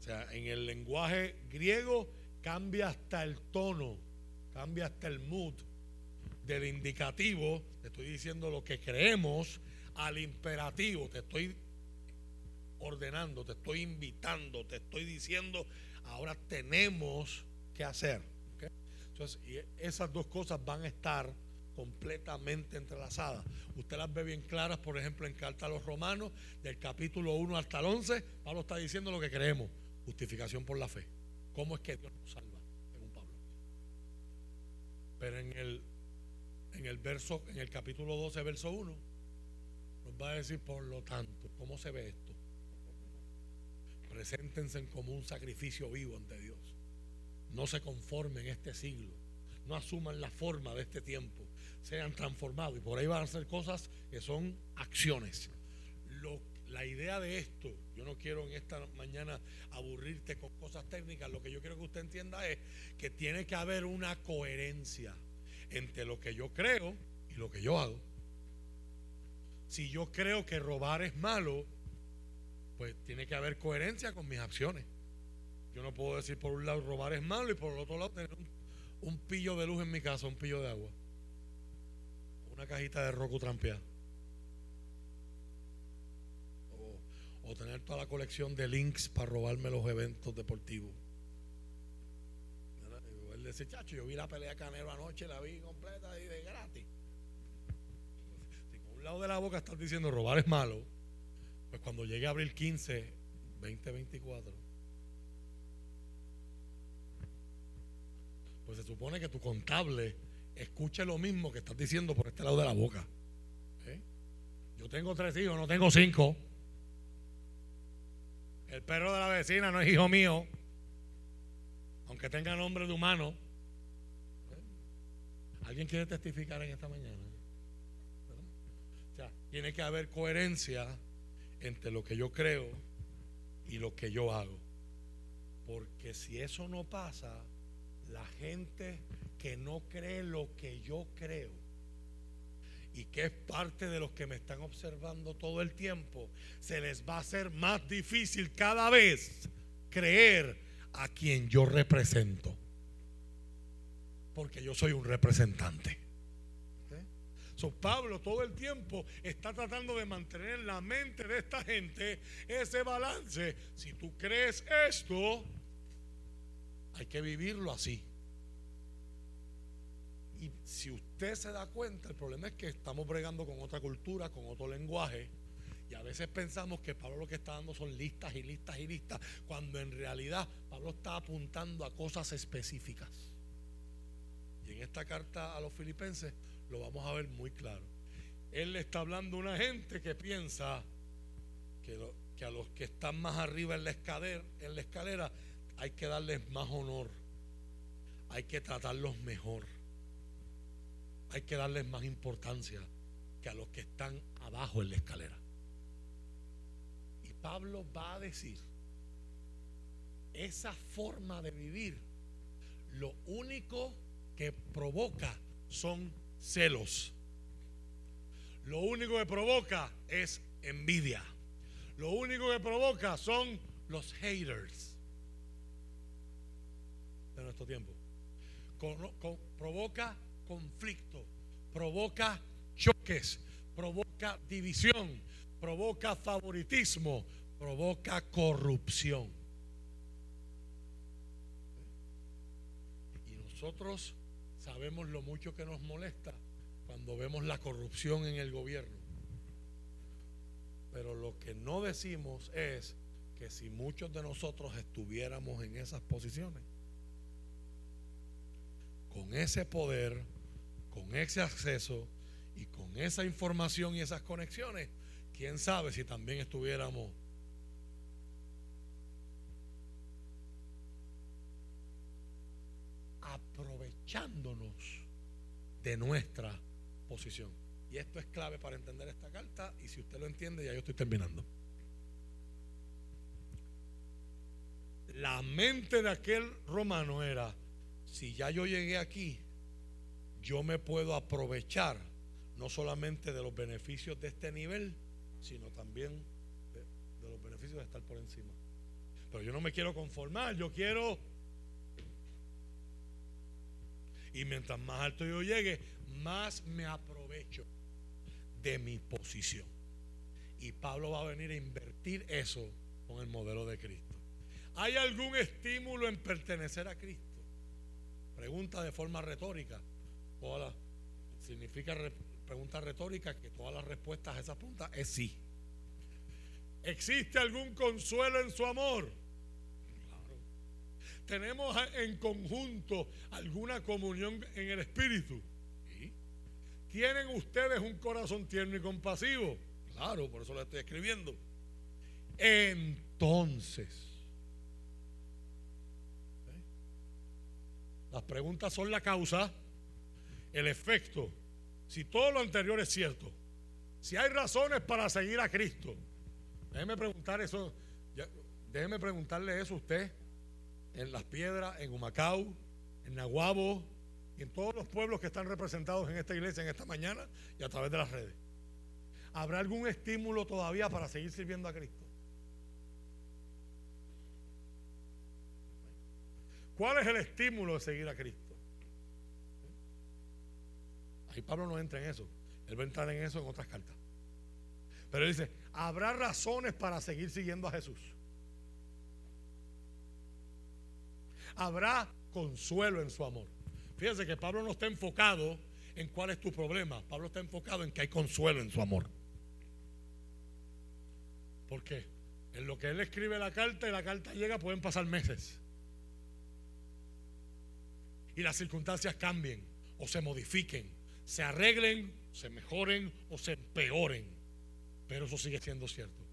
O sea, en el lenguaje griego cambia hasta el tono, cambia hasta el mood del indicativo, te estoy diciendo lo que creemos, al imperativo, te estoy ordenando, te estoy invitando, te estoy diciendo, ahora tenemos que hacer. Entonces, esas dos cosas van a estar completamente entrelazadas. Usted las ve bien claras, por ejemplo, en Carta a los Romanos, del capítulo 1 hasta el 11, Pablo está diciendo lo que creemos, justificación por la fe. ¿Cómo es que Dios nos salva? Según Pablo. Pero en el, en el verso, en el capítulo 12, verso 1, nos va a decir, por lo tanto, ¿cómo se ve esto? Preséntense como un sacrificio vivo ante Dios. No se conformen en este siglo. No asuman la forma de este tiempo sean transformados. Y por ahí van a ser cosas que son acciones. la idea de esto, yo no quiero en esta mañana aburrirte con cosas técnicas, lo que yo quiero que usted entienda es que tiene que haber una coherencia entre lo que yo creo y lo que yo hago. Si yo creo que robar es malo, pues tiene que haber coherencia con mis acciones. Yo no puedo decir por un lado robar es malo y por el otro lado tener un, un pillo de luz en mi casa, un pillo de agua una cajita de roco trampeada. O, tener toda la colección de links para robarme los eventos deportivos. Él dice, chacho, yo vi la pelea Canelo anoche, la vi completa y de gratis. Si con un lado de la boca estás diciendo robar es malo, pues cuando llegue abril 15, 2024, pues se supone que tu contable escuche lo mismo que estás diciendo por este lado de la boca. ¿Eh? Yo tengo tres hijos, no tengo cinco. El perro de la vecina no es hijo mío, aunque tenga nombre de humano. ¿Eh? ¿Alguien quiere testificar en esta mañana? O sea, tiene que haber coherencia entre lo que yo creo y lo que yo hago. Porque si eso no pasa, La gente que no cree lo que yo creo y que es parte de los que me están observando todo el tiempo, se les va a hacer más difícil cada vez creer a quien yo represento. Porque yo soy un representante. So, Pablo todo el tiempo está tratando de mantener en la mente de esta gente ese balance. Si tú crees esto, hay que vivirlo así. Y si usted se da cuenta, el problema es que estamos bregando con otra cultura, con otro lenguaje. Y a veces pensamos que Pablo lo que está dando son listas y listas y listas, cuando en realidad Pablo está apuntando a cosas específicas. Y en esta carta a los filipenses lo vamos a ver muy claro. Él le está hablando a una gente que piensa que, a los que están más arriba en la, escalera, en la escalera hay que darles más honor, hay que tratarlos mejor, hay que darles más importancia que a los que están abajo en la escalera. Y Pablo va a decir, esa forma de vivir, lo único que provoca son celos. Lo único que provoca es envidia. Lo único que provoca son los haters de nuestro tiempo. provoca conflicto, provoca choques, provoca división, provoca favoritismo, provoca corrupción. Y nosotros sabemos lo mucho que nos molesta cuando vemos la corrupción en el gobierno. Pero lo que no decimos es que si muchos de nosotros estuviéramos en esas posiciones, con ese poder, con ese acceso y con esa información y esas conexiones, quién sabe si también estuviéramos aprovechándonos de nuestra posición. Y esto es clave para entender esta carta y si usted lo entiende ya yo estoy terminando. La mente de aquel romano era, si ya yo llegué aquí, yo me puedo aprovechar no solamente de los beneficios de este nivel, sino también de, los beneficios de estar por encima. Pero yo no me quiero conformar, yo quiero y mientras más alto yo llegue, más me aprovecho de mi posición. Y Pablo va a venir a invertir eso con el modelo de Cristo. ¿Hay algún estímulo en pertenecer a Cristo? Pregunta de forma retórica. Significa pregunta retórica que todas las respuestas a esa pregunta es sí. ¿Existe algún consuelo en su amor? ¿Tenemos en conjunto alguna comunión en el Espíritu? ¿Tienen ustedes un corazón tierno y compasivo? Claro, por eso lo estoy escribiendo. Entonces, ¿eh? las preguntas son la causa, el efecto. Si todo lo anterior es cierto, si hay razones para seguir a Cristo, déjeme preguntar eso, déjeme preguntarle eso a usted en Las Piedras, en Humacao, en Nahuabo y en todos los pueblos que están representados en esta iglesia en esta mañana y a través de las redes. ¿Habrá algún estímulo todavía para seguir sirviendo a Cristo? ¿Cuál es el estímulo de seguir a Cristo? Ahí Pablo no entra en eso. Él va a entrar en eso en otras cartas. Pero él dice, habrá razones para seguir siguiendo a Jesús. habrá consuelo en su amor. Fíjense que Pablo no está enfocado en cuál es tu problema. Pablo está enfocado en que hay consuelo en su amor. ¿Por qué? En lo que él escribe la carta y la carta llega pueden pasar meses. Y las circunstancias cambien o se modifiquen, se arreglen, se mejoren o se empeoren. Pero eso sigue siendo cierto.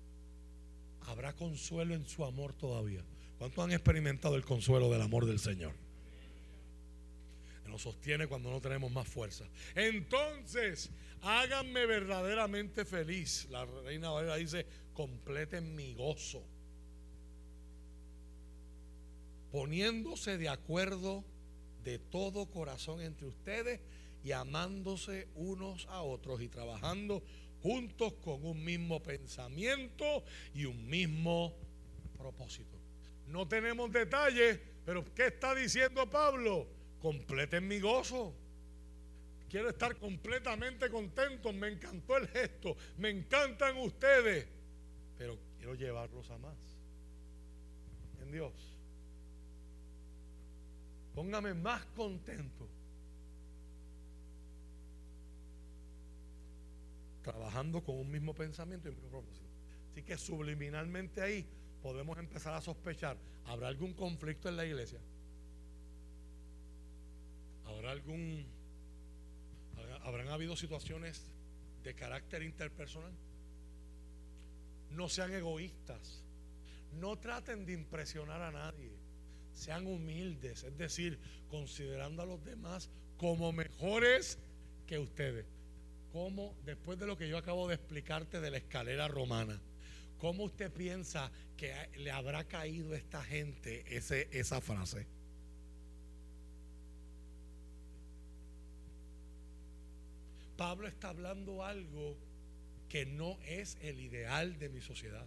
Habrá consuelo en su amor todavía. ¿Cuántos han experimentado el consuelo del amor del Señor? Nos sostiene cuando no tenemos más fuerza. Entonces, háganme verdaderamente feliz. La reina Valera dice, completen mi gozo. Poniéndose de acuerdo de todo corazón entre ustedes y amándose unos a otros y trabajando juntos con un mismo pensamiento y un mismo propósito. No tenemos detalles, pero ¿qué está diciendo Pablo? Completen mi gozo. Quiero estar completamente contento. Me encantó el gesto. Me encantan ustedes. Pero quiero llevarlos a más. En Dios. Póngame más contento. Trabajando con un mismo pensamiento y un mismo propósito. Así que subliminalmente ahí podemos empezar a sospechar. ¿Habrá algún conflicto en la iglesia? ¿Habrá algún... ¿Habrán habido situaciones de carácter interpersonal? No sean egoístas. No traten de impresionar a nadie. Sean humildes, es decir, considerando a los demás como mejores que ustedes. Como después de lo que yo acabo de explicarte de la escalera romana, ¿cómo usted piensa que le habrá caído a esta gente ese, esa frase? Pablo está hablando algo que no es el ideal de mi sociedad.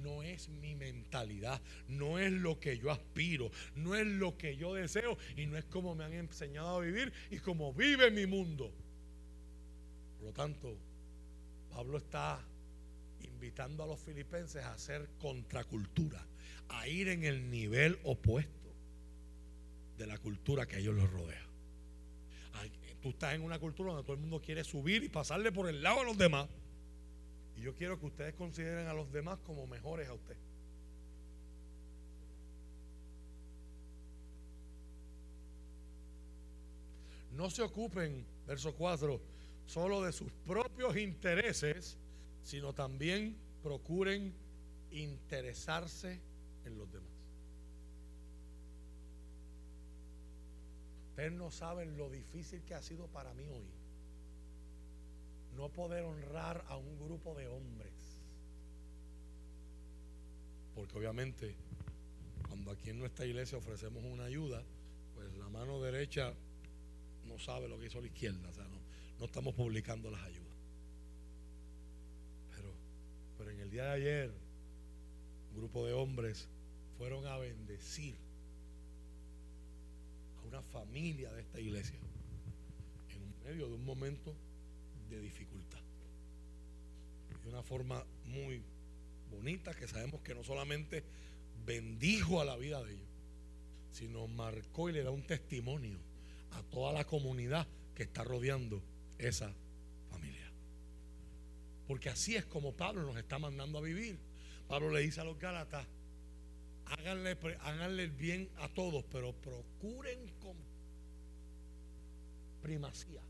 No es mi mentalidad, no es lo que yo aspiro, no es lo que yo deseo y no es como me han enseñado a vivir y como vive mi mundo. Por lo tanto, Pablo está invitando a los filipenses a hacer contracultura, a ir en el nivel opuesto de la cultura que a ellos los rodea. Tú estás en una cultura donde todo el mundo quiere subir y pasarle por el lado a los demás. Y yo quiero que ustedes consideren a los demás como mejores a usted. No se ocupen, verso 4, solo de sus propios intereses, sino también procuren interesarse en los demás. Ustedes no saben lo difícil que ha sido para mí hoy no poder honrar a un grupo de hombres. Porque obviamente cuando aquí en nuestra iglesia ofrecemos una ayuda, pues la mano derecha no sabe lo que hizo la izquierda, o sea, no, no estamos publicando las ayudas. Pero, pero en el día de ayer, un grupo de hombres fueron a bendecir a una familia de esta iglesia en medio de un momento de dificultad. De una forma muy bonita que sabemos que no solamente bendijo a la vida de ellos, sino marcó y le da un testimonio a toda la comunidad que está rodeando esa familia. Porque así es como Pablo nos está mandando a vivir. Pablo le dice a los Gálatas, háganle, háganle el bien a todos, pero procuren con primacía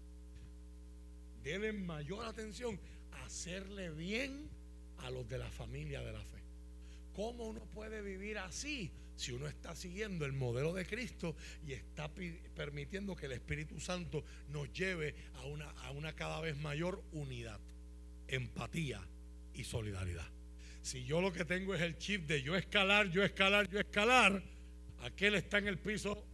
deben mayor atención hacerle bien a los de la familia de la fe. ¿Cómo uno puede vivir así si uno está siguiendo el modelo de Cristo y está permitiendo que el Espíritu Santo nos lleve a una, a una cada vez mayor unidad, empatía y solidaridad? Si yo lo que tengo es el chip de yo escalar, yo escalar, yo escalar, aquel está en el piso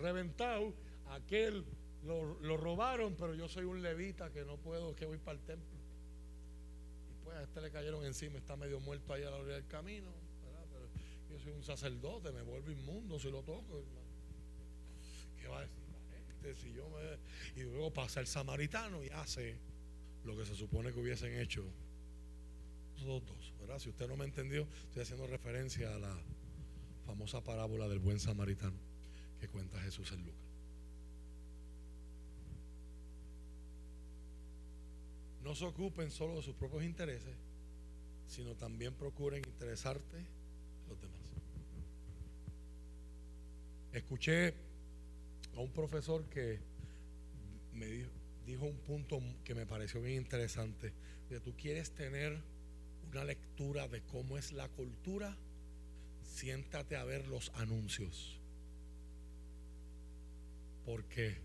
reventado, aquel lo, robaron, pero yo soy un levita que no puedo, que voy para el templo. Y pues a este le cayeron encima, está medio muerto ahí a la orilla del camino. Yo soy un sacerdote, me vuelvo inmundo si lo toco. ¿Qué va a decir la gente si yo me... Y luego pasa el samaritano y hace lo que se supone que hubiesen hecho los dos. ¿verdad? Si usted no me entendió, estoy haciendo referencia a la famosa parábola del buen samaritano que cuenta Jesús en Lucas. no se ocupen solo de sus propios intereses, sino también procuren interesarte los demás. Escuché a un profesor que me dijo, un punto que me pareció bien interesante, de tú quieres tener una lectura de cómo es la cultura, siéntate a ver los anuncios. Porque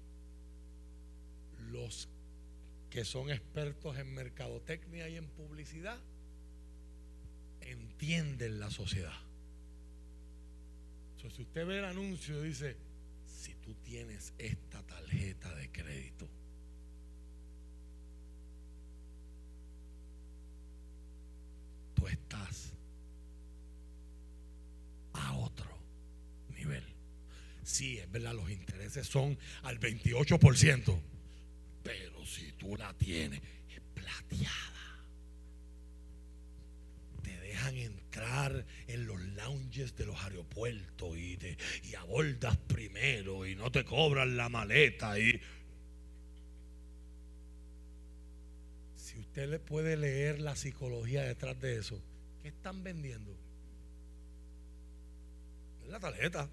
los que son expertos en mercadotecnia y en publicidad, entienden la sociedad. Si usted ve el anuncio dice, si tú tienes esta tarjeta de crédito, tú estás a otro nivel. Sí, es verdad, los intereses son al 28%, pero si tú la tienes, es plateada dejan entrar en los lounges de los aeropuertos y, te, y abordas primero y no te cobran la maleta. Y... Si usted le puede leer la psicología detrás de eso, ¿qué están vendiendo? La tarjeta.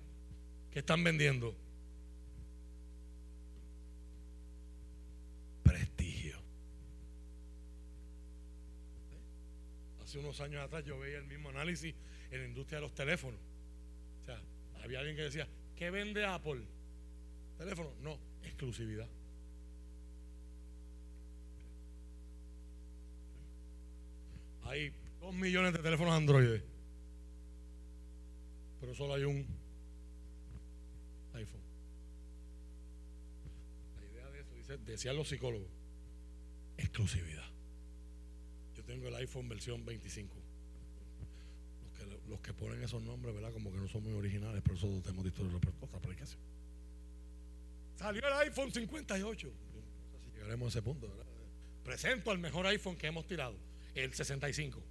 ¿Qué están vendiendo? Unos años atrás yo veía el mismo análisis en la industria de los teléfonos. O sea, había alguien que decía, ¿qué vende Apple? ¿Teléfono? No, exclusividad. Hay dos millones de teléfonos Android. Pero solo hay un iPhone. La idea de eso, dice, decían los psicólogos, exclusividad tengo el iPhone versión 25. Los que, ponen esos nombres, ¿verdad? Como que no son muy originales, pero eso tenemos visto en otra aplicación. Salió el iPhone 58. No sé si llegaremos a ese punto, ¿verdad? Presento el mejor iPhone que hemos tirado, el 65.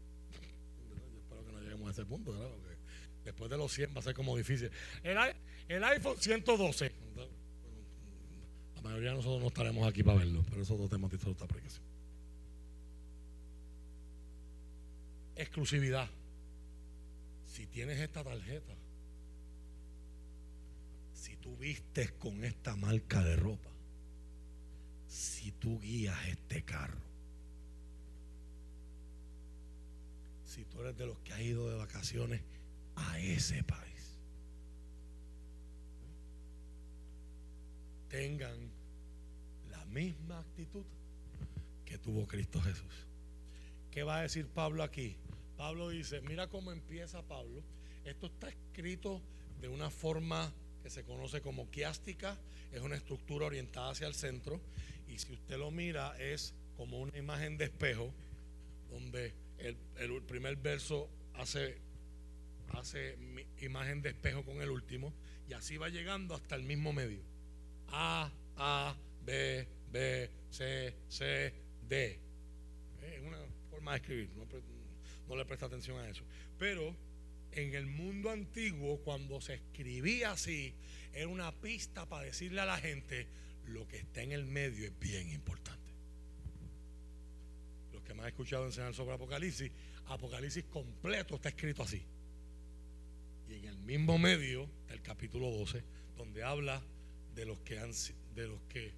espero que no lleguemos a ese punto, ¿verdad? Porque después de los 100 va a ser como difícil. El, el iPhone 112. La mayoría de nosotros no estaremos aquí para verlo, pero eso lo tenemos en otra aplicación. Exclusividad. Si tienes esta tarjeta, si tú vistes con esta marca de ropa, si tú guías este carro, si tú eres de los que ha ido de vacaciones a ese país, tengan la misma actitud que tuvo Cristo Jesús. ¿Qué va a decir Pablo aquí? Pablo dice, mira cómo empieza Pablo. Esto está escrito de una forma que se conoce como quiástica, es una estructura orientada hacia el centro y si usted lo mira es como una imagen de espejo donde el, primer verso hace, hace imagen de espejo con el último y así va llegando hasta el mismo medio. A, A, B, B, C, C, D. Es una de escribir, no, le presta atención a eso. Pero en el mundo antiguo, cuando se escribía así, era una pista para decirle a la gente lo que está en el medio es bien importante. Los que me han escuchado enseñar sobre Apocalipsis, Apocalipsis completo está escrito así. Y en el mismo medio del capítulo 12, donde habla de los que han, de los que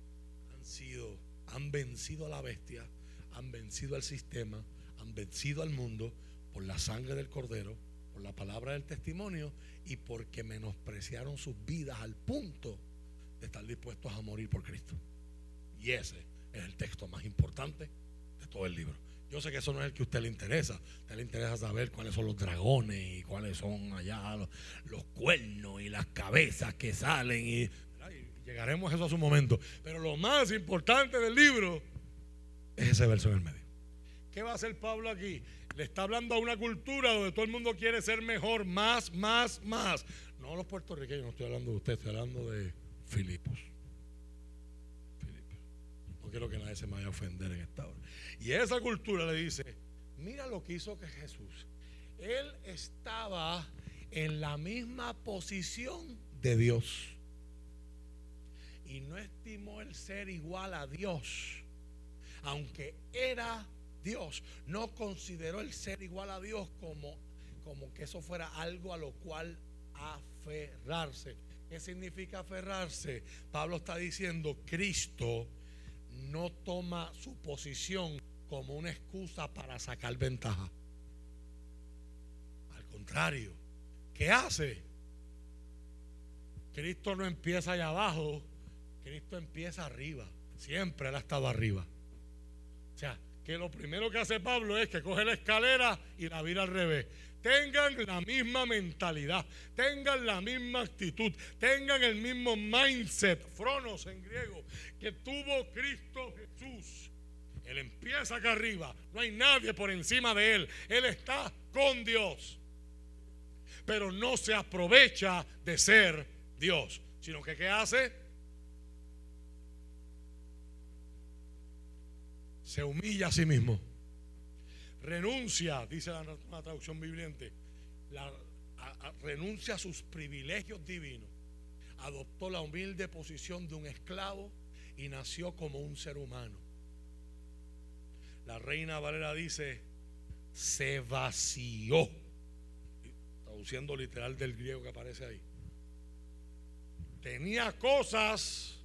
han sido, han vencido a la bestia, han vencido al sistema, han vencido al mundo por la sangre del cordero, por la palabra del testimonio y porque menospreciaron sus vidas al punto de estar dispuestos a morir por Cristo. Y ese es el texto más importante de todo el libro. Yo sé que eso no es el que a usted le interesa. A usted le interesa saber cuáles son los dragones y cuáles son allá los, cuernos y las cabezas que salen. Y, llegaremos a eso a su momento. Pero lo más importante del libro es ese verso en el medio. ¿Qué va a hacer Pablo aquí? Le está hablando a una cultura donde todo el mundo quiere ser mejor, más, más, más. No los puertorriqueños, no estoy hablando de usted, estoy hablando de Filipos. Filipos. No quiero que nadie se me vaya a ofender en esta hora. Y esa cultura le dice, mira lo que hizo que Jesús. Él estaba en la misma posición de Dios. Y no estimó el ser igual a Dios, aunque era Dios. No consideró el ser igual a Dios como, como que eso fuera algo a lo cual aferrarse. ¿Qué significa aferrarse? Pablo está diciendo, Cristo no toma su posición como una excusa para sacar ventaja. Al contrario, ¿qué hace? Cristo no empieza allá abajo, Cristo empieza arriba. Siempre Él ha estado arriba. Que lo primero que hace Pablo es que coge la escalera y la vira al revés. tengan la misma mentalidad, tengan la misma actitud, tengan el mismo mindset, fronos en griego, que tuvo Cristo Jesús. Él empieza acá arriba, no hay nadie por encima de él, él está con Dios, pero no se aprovecha de ser Dios, sino que ¿qué hace? Se humilla a sí mismo renuncia, dice la, traducción viviente, renuncia a sus privilegios divinos, adoptó la humilde posición de un esclavo y nació como un ser humano. La reina Valera dice, se vació, traduciendo literal del griego que aparece ahí. Tenía cosas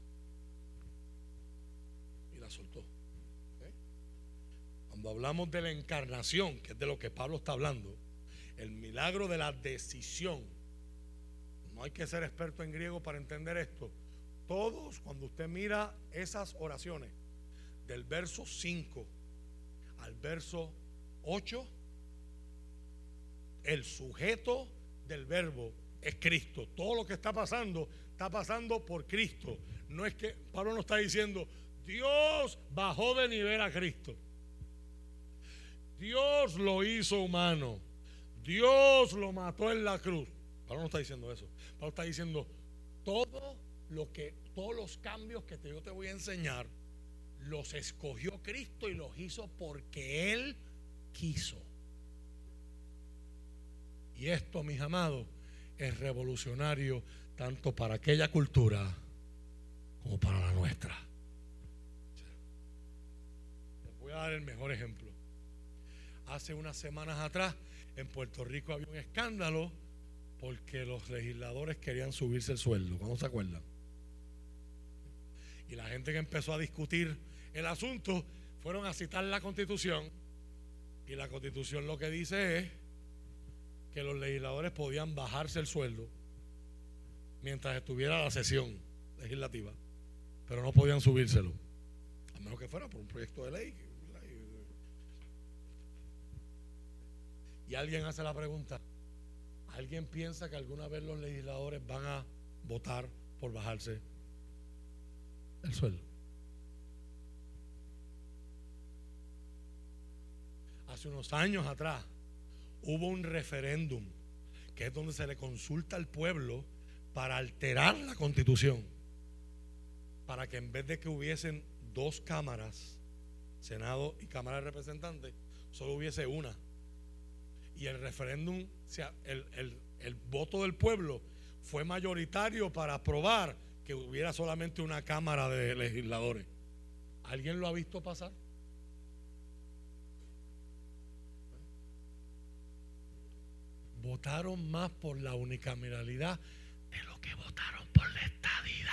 y las soltó. Cuando hablamos de la encarnación, que es de lo que Pablo está hablando, el milagro de la decisión, no hay que ser experto en griego para entender esto. Todos, cuando usted mira esas oraciones, del verso 5 al verso 8, el sujeto del verbo es Cristo. Todo lo que está pasando, está pasando por Cristo. No es que Pablo no está diciendo, Dios bajó de nivel a Cristo. Dios lo hizo humano. Dios lo mató en la cruz. Pablo no está diciendo eso. Pablo está diciendo todo lo que, todos los cambios que yo te voy a enseñar, los escogió Cristo y los hizo porque Él quiso. Y esto, mis amados, es revolucionario tanto para aquella cultura como para la nuestra. Les voy a dar el mejor ejemplo hace unas semanas atrás en Puerto Rico había un escándalo porque los legisladores querían subirse el sueldo. ¿Cómo se acuerdan? Y la gente que empezó a discutir el asunto fueron a citar la constitución y la constitución lo que dice es que los legisladores podían bajarse el sueldo mientras estuviera la sesión legislativa, pero no podían subírselo, a menos que fuera por un proyecto de ley Y alguien hace la pregunta, ¿alguien piensa que alguna vez los legisladores van a votar por bajarse el sueldo? Hace unos años atrás hubo un referéndum que es donde se le consulta al pueblo para alterar la constitución, para que en vez de que hubiesen dos cámaras, Senado y Cámara de Representantes, solo hubiese una y el referéndum, sea, el, el voto del pueblo fue mayoritario para aprobar que hubiera solamente una Cámara de Legisladores. ¿Alguien lo ha visto pasar? Votaron más por la unicameralidad de lo que votaron por la estadidad.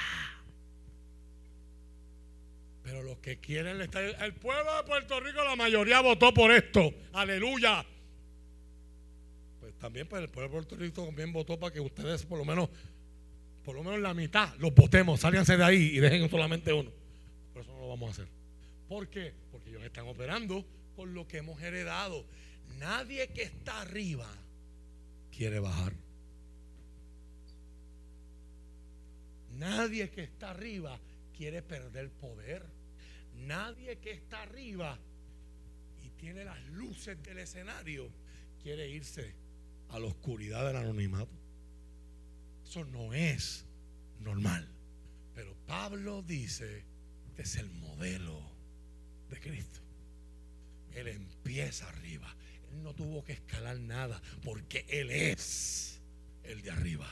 Pero los que quieren la estadidad, el pueblo de Puerto Rico, la mayoría votó por esto. Aleluya también pues el pueblo de Puerto Rico también votó para que ustedes por lo menos, por lo menos la mitad los votemos, sálganse de ahí y dejen solamente uno. Pero eso no lo vamos a hacer. ¿Por qué? Porque ellos están operando con lo que hemos heredado. Nadie que está arriba quiere bajar. Nadie que está arriba quiere perder poder. Nadie que está arriba y tiene las luces del escenario quiere irse a la oscuridad del anonimato. Eso no es normal. Pero Pablo dice que es el modelo de Cristo. Él empieza arriba. Él no tuvo que escalar nada porque Él es el de arriba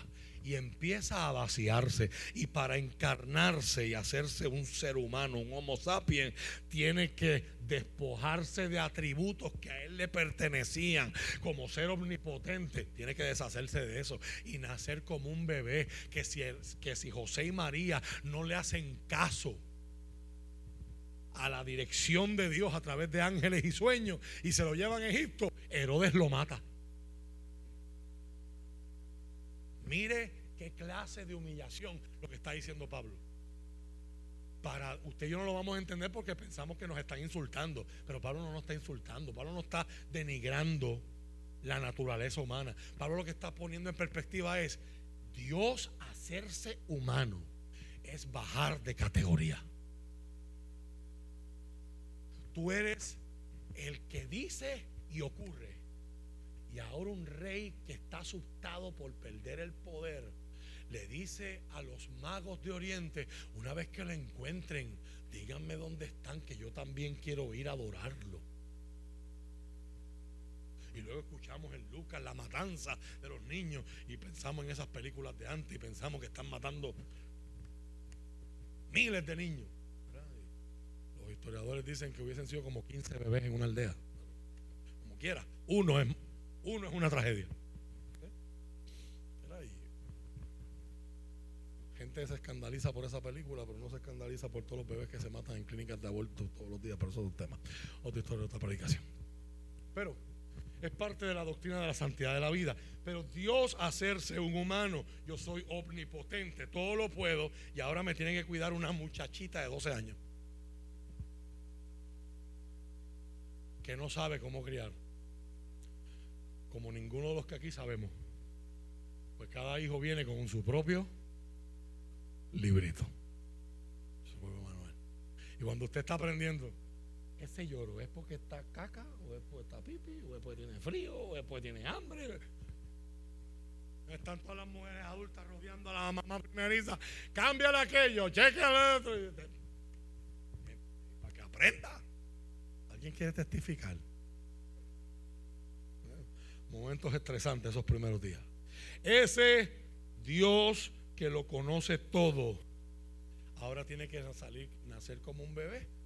y empieza a vaciarse. Y para encarnarse y hacerse un ser humano, un homo sapiens, tiene que despojarse de atributos que a él le pertenecían como ser omnipotente. Tiene que deshacerse de eso y nacer como un bebé que si, que si José y María no le hacen caso a la dirección de Dios a través de ángeles y sueños y se lo llevan a Egipto, Herodes lo mata. Mire qué clase de humillación lo que está diciendo Pablo. Para usted y yo no lo vamos a entender porque pensamos que nos están insultando, pero Pablo no nos está insultando, Pablo no está denigrando la naturaleza humana. Pablo lo que está poniendo en perspectiva es Dios hacerse humano es bajar de categoría. Tú eres el que dice y ocurre. Y ahora un rey que está asustado por perder el poder le dice a los magos de Oriente, una vez que lo encuentren, díganme dónde están, que yo también quiero ir a adorarlo. Y luego escuchamos en Lucas la matanza de los niños y pensamos en esas películas de antes y pensamos que están matando miles de niños. Los historiadores dicen que hubiesen sido como 15 bebés en una aldea. Como quiera, uno es, uno es una tragedia. Gente se escandaliza por esa película, pero no se escandaliza por todos los bebés que se matan en clínicas de aborto todos los días. Pero eso es un tema. Otra historia, otra predicación. Pero es parte de la doctrina de la santidad de la vida. Pero Dios hacerse un humano, yo soy omnipotente, todo lo puedo, y ahora me tiene que cuidar una muchachita de 12 años que no sabe cómo criar, como ninguno de los que aquí sabemos. Pues cada hijo viene con su propio librito. Y cuando usted está aprendiendo, ese lloro es porque está caca, o es porque está pipi, o es porque tiene frío, o es porque tiene hambre. Están todas las mujeres adultas rodeando a la mamá primeriza. Cámbiale aquello, chequeale otro. Para que aprenda. ¿Alguien quiere testificar? Momentos estresantes esos primeros días. Ese Dios que lo conoce todo, ahora tiene que salir, nacer como un bebé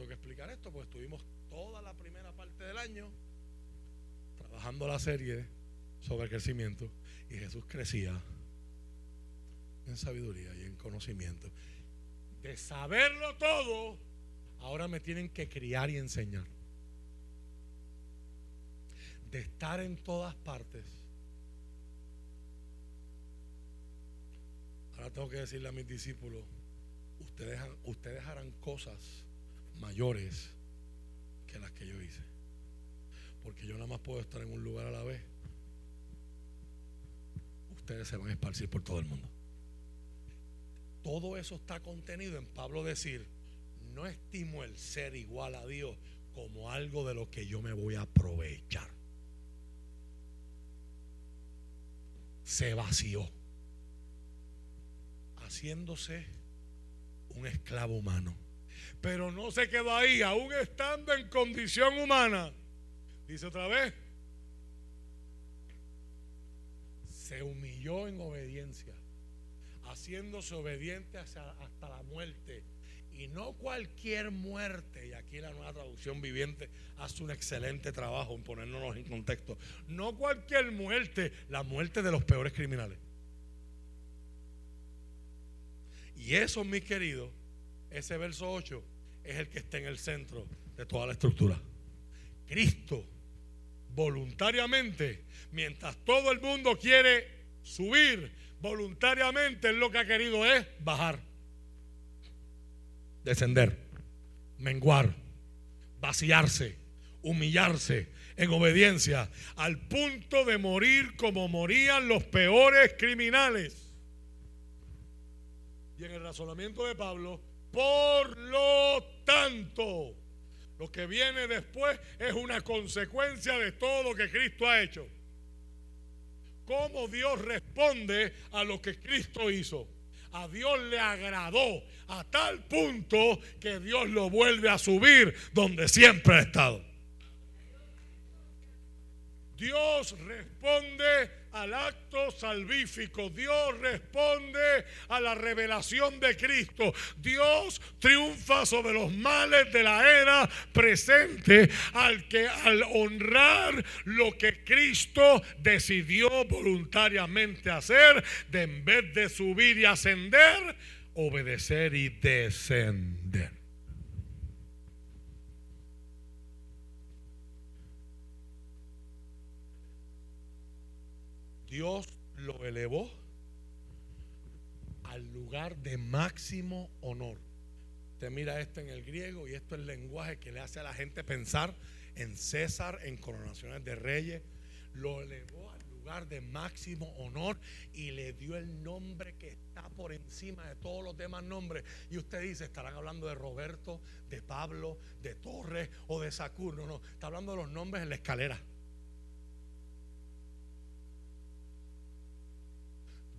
tengo que explicar esto, pues estuvimos toda la primera parte del año trabajando la serie sobre el crecimiento y Jesús crecía en sabiduría y en conocimiento. De saberlo todo, ahora me tienen que criar y enseñar. De estar en todas partes. Tengo que decirle a mis discípulos, ustedes, ustedes harán cosas mayores que las que yo hice. Porque yo nada más puedo estar en un lugar a la vez. Ustedes se van a esparcir por todo el mundo. Todo eso está contenido en Pablo decir, no estimo el ser igual a Dios como algo de lo que yo me voy a aprovechar. Se vació, haciéndose un esclavo humano pero no se quedó ahí, aún estando en condición humana. Dice otra vez, se humilló en obediencia, haciéndose obediente hasta, hasta la muerte. Y no cualquier muerte, y aquí la nueva traducción viviente hace un excelente trabajo en ponernos en contexto. No cualquier muerte, la muerte de los peores criminales. Y eso, mis queridos, ese verso 8 es el que está en el centro de toda la estructura. Cristo, voluntariamente, mientras todo el mundo quiere subir, voluntariamente lo que ha querido es bajar, descender, menguar, vaciarse, humillarse en obediencia, al punto de morir como morían los peores criminales. Y en el razonamiento de Pablo, por lo tanto, lo que viene después es una consecuencia de todo lo que Cristo ha hecho. ¿Cómo Dios responde a lo que Cristo hizo? A Dios le agradó a tal punto que Dios lo vuelve a subir donde siempre ha estado. Dios responde al acto salvífico. Dios responde a la revelación de Cristo. Dios triunfa sobre los males de la era presente al que al honrar lo que Cristo decidió voluntariamente hacer, de en vez de subir y ascender, obedecer y descender. Dios lo elevó al lugar de máximo honor. Te mira esto en el griego y esto es el lenguaje que le hace a la gente pensar en César, en coronaciones de reyes. lo elevó al lugar de máximo honor y le dio el nombre que está por encima de todos los demás nombres. Y usted dice, estarán hablando de Roberto, de Pablo, de Torres o de Sacur. No, no, está hablando de los nombres en la escalera.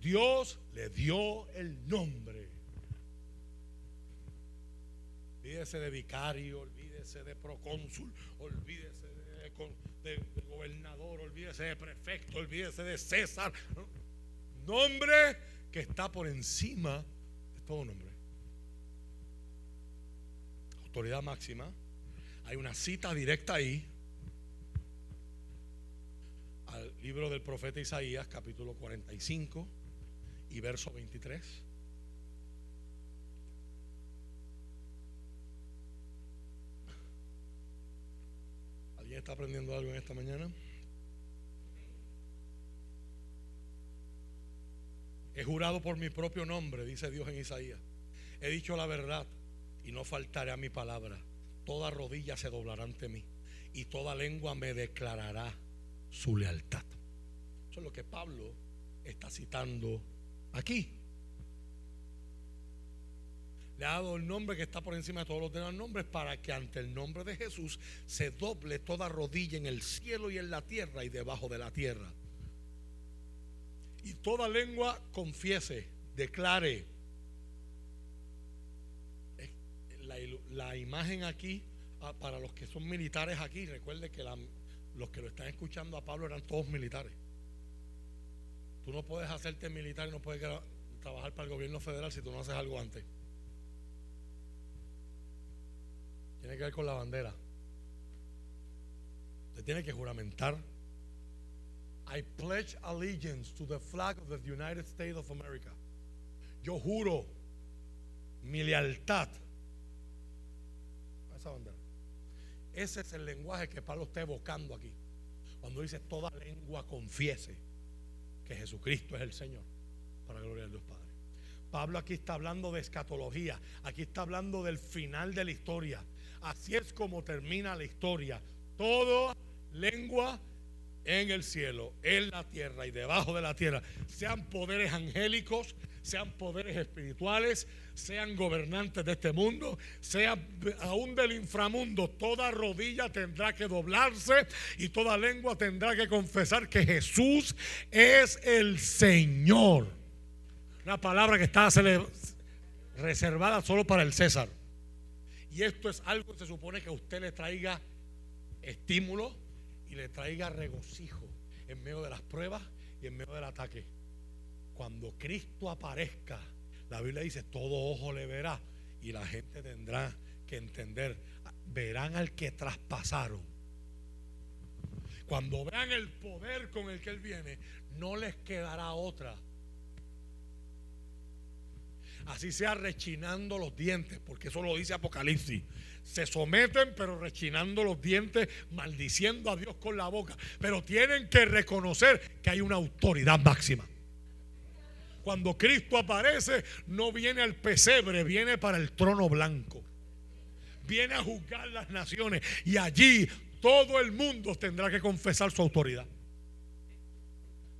Dios le dio el nombre. Olvídese de vicario, olvídese de procónsul, olvídese de, gobernador, olvídese de prefecto, olvídese de César. Nombre que está por encima de todo nombre. Autoridad máxima. Hay una cita directa ahí al libro del profeta Isaías, capítulo 45 y verso 23. ¿Alguien está aprendiendo algo en esta mañana? He jurado por mi propio nombre, dice Dios en Isaías. He dicho la verdad y no faltaré a mi palabra. Toda rodilla se doblará ante mí y toda lengua me declarará su lealtad. Eso es lo que Pablo está citando Aquí. Le ha dado el nombre que está por encima de todos los demás nombres para que ante el nombre de Jesús se doble toda rodilla en el cielo y en la tierra y debajo de la tierra. Y toda lengua confiese, declare. La, imagen aquí, ah, para los que son militares aquí, recuerde que los que lo están escuchando a Pablo eran todos militares. Tú no puedes hacerte militar no puedes trabajar para el gobierno federal si tú no haces algo antes. Tiene que ver con la bandera. Usted tiene que juramentar. I pledge allegiance to the flag of the United States of America. Yo juro mi lealtad a esa bandera. Ese es el lenguaje que Pablo está evocando aquí. Cuando dice toda lengua confiese Jesucristo es el Señor, para la gloria de Dios Padre. Pablo aquí está hablando de escatología, aquí está hablando del final de la historia. Así es como termina la historia. Toda lengua en el cielo, en la tierra y debajo de la tierra, sean poderes angélicos, sean poderes espirituales, sean gobernantes de este mundo, sea aún del inframundo, toda rodilla tendrá que doblarse y toda lengua tendrá que confesar que Jesús es el Señor. Una palabra que está reservada solo para el César. Y esto es algo que se supone que a usted le traiga estímulo y le traiga regocijo en medio de las pruebas y en medio del ataque. Cuando Cristo aparezca, la Biblia dice, todo ojo le verá y la gente tendrá que entender, verán al que traspasaron. Cuando vean el poder con el que Él viene, no les quedará otra. Así sea rechinando los dientes, porque eso lo dice Apocalipsis. Se someten, pero rechinando los dientes, maldiciendo a Dios con la boca. Pero tienen que reconocer que hay una autoridad máxima. Cuando Cristo aparece, no viene al pesebre, viene para el trono blanco. Viene a juzgar las naciones y allí todo el mundo tendrá que confesar su autoridad.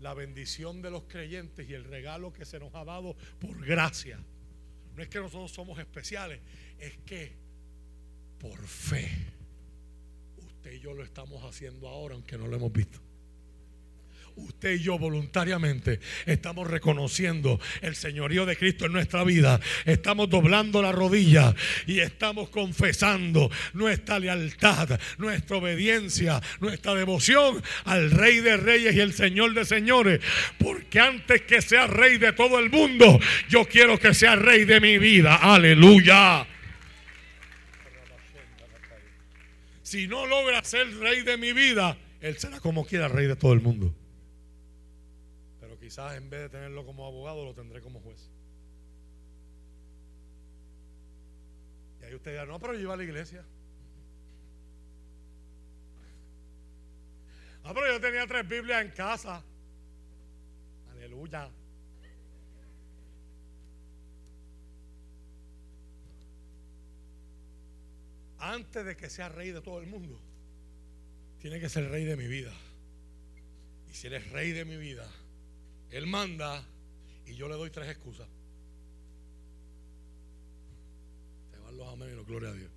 La bendición de los creyentes y el regalo que se nos ha dado por gracia. No es que nosotros somos especiales, es que por fe usted y yo lo estamos haciendo ahora, aunque no lo hemos visto usted y yo voluntariamente estamos reconociendo el señorío de Cristo en nuestra vida. Estamos doblando la rodilla y estamos confesando nuestra lealtad, nuestra obediencia, nuestra devoción al Rey de Reyes y el Señor de Señores. Porque antes que sea Rey de todo el mundo, yo quiero que sea Rey de mi vida. Aleluya. Si no logra ser Rey de mi vida, Él será como quiera Rey de todo el mundo. Quizás en vez de tenerlo como abogado, lo tendré como juez. Y ahí usted dirá, no, pero yo iba a la iglesia. Ah, pero yo tenía tres Biblias en casa. Aleluya. Antes de que sea rey de todo el mundo, tiene que ser rey de mi vida. Y si Él es rey de mi vida, Él manda y yo le doy tres excusas. Se van los amén y los gloria a Dios.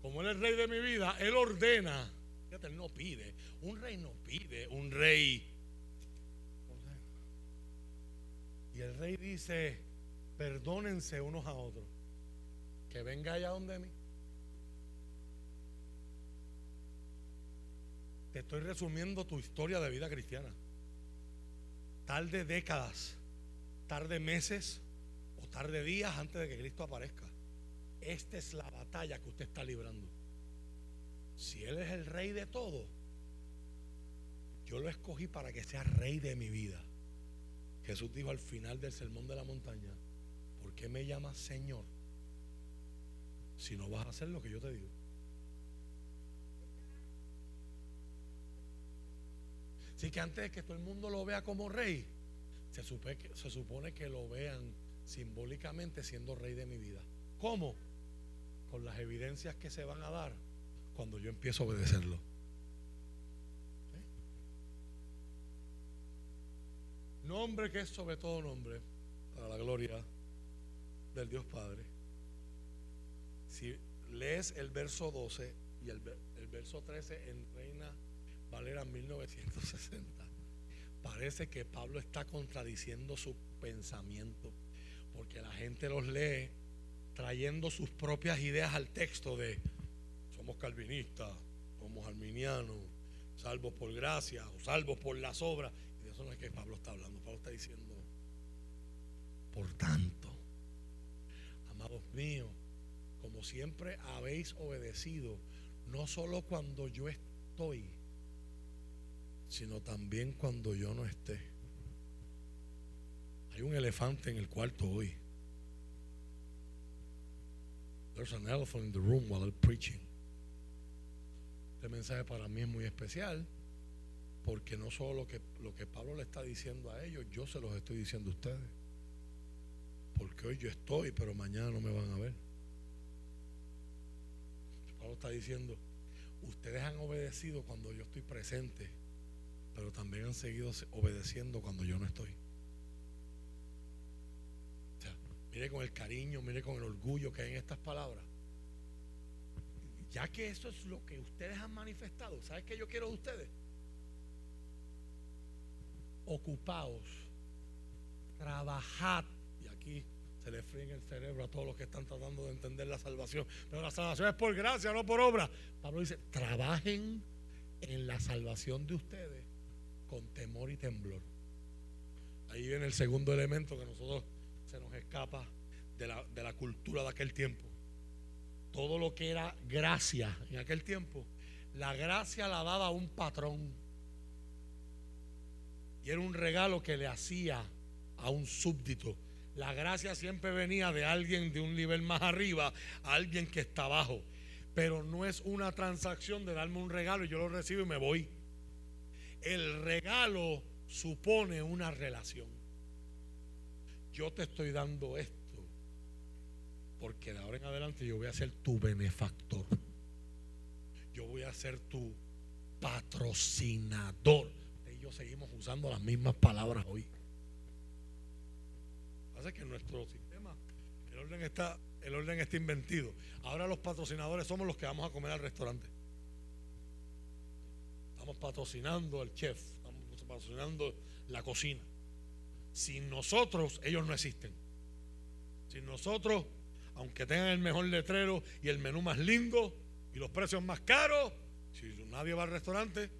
Como Él es rey de mi vida, Él ordena. Fíjate, Él no pide. Un rey no pide. Un rey. Y el rey dice, perdónense unos a otros. Que venga allá donde mí. Te estoy resumiendo tu historia de vida cristiana. Tarde décadas, tarde meses o tarde días antes de que Cristo aparezca. Esta es la batalla que usted está librando. Si Él es el rey de todo, yo lo escogí para que sea rey de mi vida. Jesús dijo al final del sermón de la montaña, ¿por qué me llamas Señor si no vas a hacer lo que yo te digo? Así que antes de que todo el mundo lo vea como rey, se, que, se supone que lo vean simbólicamente siendo rey de mi vida. ¿Cómo? Con las evidencias que se van a dar cuando yo empiezo a obedecerlo. Nombre que es sobre todo nombre, para la gloria del Dios Padre. Si lees el verso 12 y el verso 13 en Reina Valera 1960. Parece que Pablo está contradiciendo su pensamiento, porque la gente los lee trayendo sus propias ideas al texto de somos calvinistas, somos arminianos, salvos por gracia o salvos por las obras. Y de eso no es que Pablo está hablando. Pablo está diciendo, por tanto, amados míos, como siempre habéis obedecido, no solo cuando yo estoy, sino también cuando yo no esté. Hay un elefante en el cuarto hoy. There's an elephant in the room while I'm preaching. Este mensaje para mí es muy especial porque no solo lo que, lo que Pablo le está diciendo a ellos, yo se los estoy diciendo a ustedes. Porque hoy yo estoy, pero mañana no me van a ver. Pablo está diciendo, ustedes han obedecido cuando yo estoy presente pero también han seguido obedeciendo cuando yo no estoy. mire con el cariño, mire con el orgullo que hay en estas palabras. Ya que eso es lo que ustedes han manifestado, ¿sabes qué yo quiero de ustedes? Ocupaos, trabajad. Y aquí se le fríe el cerebro a todos los que están tratando de entender la salvación. Pero la salvación es por gracia, no por obra. Pablo dice, trabajen en la salvación de ustedes con temor y temblor. Ahí viene el segundo elemento que nosotros se nos escapa de la, de la cultura de aquel tiempo. Todo lo que era gracia en aquel tiempo, la gracia la daba un patrón. Y era un regalo que le hacía a un súbdito. La gracia siempre venía de alguien de un nivel más arriba a alguien que está abajo. Pero no es una transacción de darme un regalo y yo lo recibo y me voy el regalo supone una relación. Yo te estoy dando esto porque de ahora en adelante yo voy a ser tu benefactor. Yo voy a ser tu patrocinador. Y yo seguimos usando las mismas palabras hoy. Hace que en nuestro sistema el orden está el orden está inventido. Ahora los patrocinadores somos los que vamos a comer al restaurante patrocinando al chef, estamos patrocinando la cocina. Sin nosotros, ellos no existen. Sin nosotros, aunque tengan el mejor letrero y el menú más lindo y los precios más caros, si nadie va al restaurante,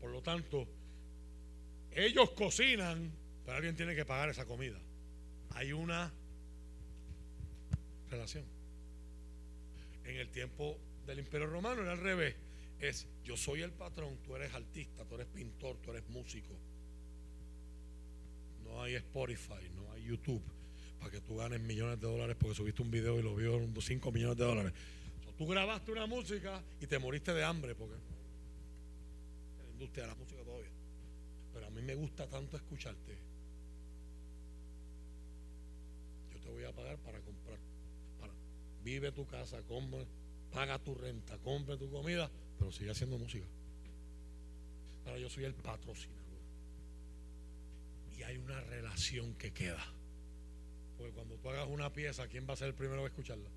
por lo tanto, ellos cocinan, pero alguien tiene que pagar esa comida. Hay una relación. En el tiempo del Imperio Romano era al revés. Es yo soy el patrón, tú eres artista, tú eres pintor, tú eres músico. No hay Spotify, no hay YouTube para que tú ganes millones de dólares porque subiste un video y lo vio 5 millones de dólares. tú grabaste una música y te moriste de hambre porque la industria de la música todavía. Pero a mí me gusta tanto escucharte. Yo te voy a pagar para comprar. Para, vive tu casa, compra paga tu renta, compra tu comida, pero sigue haciendo música. Ahora yo soy el patrocinador. Y hay una relación que queda. Porque cuando tú hagas una pieza, ¿quién va a ser el primero a escucharla?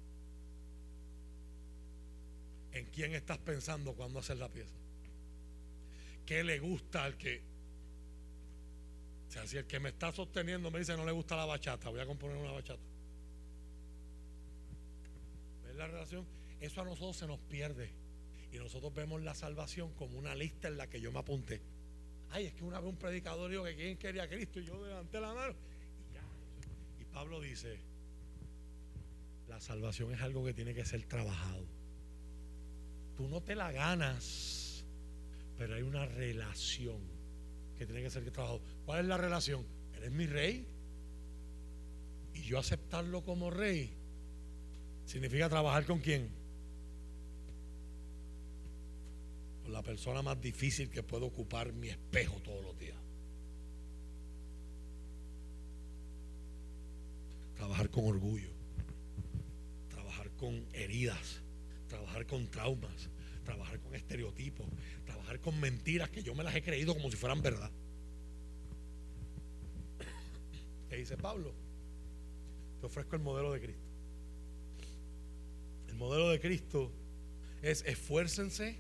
¿En quién estás pensando cuando haces la pieza? ¿Qué le gusta al que... O sea, si el que me está sosteniendo me dice no le gusta la bachata, voy a componer una bachata. ¿Ves la relación? Eso a nosotros se nos pierde. Y nosotros vemos la salvación como una lista en la que yo me apunté. Ay, es que una vez un predicador dijo que quién quería a Cristo y yo levanté la mano. Y, ya. y Pablo dice, la salvación es algo que tiene que ser trabajado. Tú no te la ganas, pero hay una relación que tiene que ser trabajado. ¿Cuál es la relación? Eres mi rey. Y yo aceptarlo como rey significa trabajar con quién? Con la persona más difícil que puede ocupar mi espejo todos los días. Trabajar con orgullo. Trabajar con heridas trabajar con traumas, trabajar con estereotipos, trabajar con mentiras que yo me las he creído como si fueran verdad. ¿Qué dice Pablo? Te ofrezco el modelo de Cristo. El modelo de Cristo es esfuércense,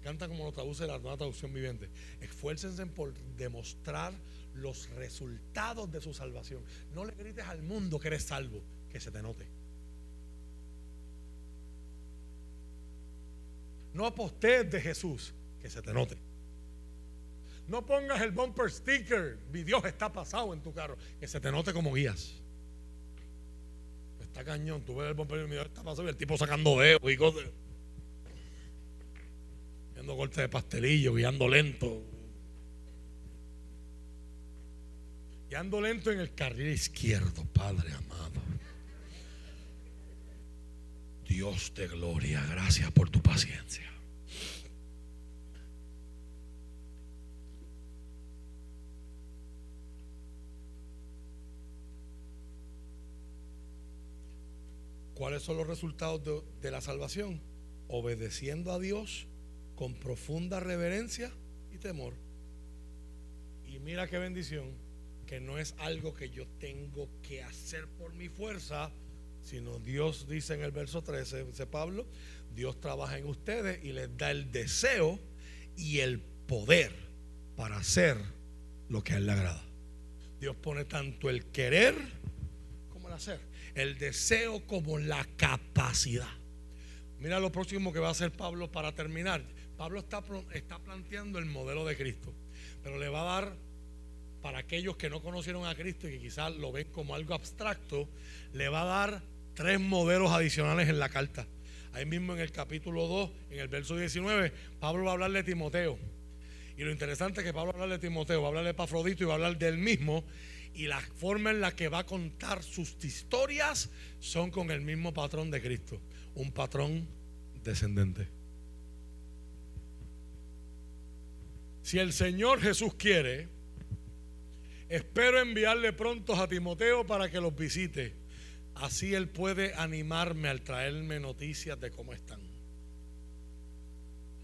encanta como lo traduce la nueva traducción viviente, esfuércense por demostrar los resultados de su salvación. No le grites al mundo que eres salvo, que se te note. No apostes de Jesús, que se te note. No pongas el bumper sticker, mi Dios está pasado en tu carro, que se te note como guías. Está cañón, tú ves el bumper mi Dios está pasado y el tipo sacando dedos y cosas. Viendo cortes de pastelillo, guiando lento. Guiando lento en el carril izquierdo, Padre amado. Dios de gloria, gracias por tu paciencia. ¿Cuáles son los resultados de, la salvación? Obedeciendo a Dios con profunda reverencia y temor. Y mira qué bendición, que no es algo que yo tengo que hacer por mi fuerza, sino Dios dice en el verso 13, dice Pablo, Dios trabaja en ustedes y les da el deseo y el poder para hacer lo que a Él le agrada. Dios pone tanto el querer como el hacer, el deseo como la capacidad. Mira lo próximo que va a hacer Pablo para terminar. Pablo está, está planteando el modelo de Cristo, pero le va a dar para aquellos que no conocieron a Cristo y que quizás lo ven como algo abstracto, le va a dar tres modelos adicionales en la carta. Ahí mismo en el capítulo 2, en el verso 19, Pablo va a hablarle de Timoteo. Y lo interesante es que Pablo va a hablarle de Timoteo, va a hablarle de Pafrodito y va a hablar del mismo. Y la forma en la que va a contar sus historias son con el mismo patrón de Cristo. Un patrón descendente. Si el Señor Jesús quiere, espero enviarle pronto a Timoteo para que los visite Así Él puede animarme al traerme noticias de cómo están.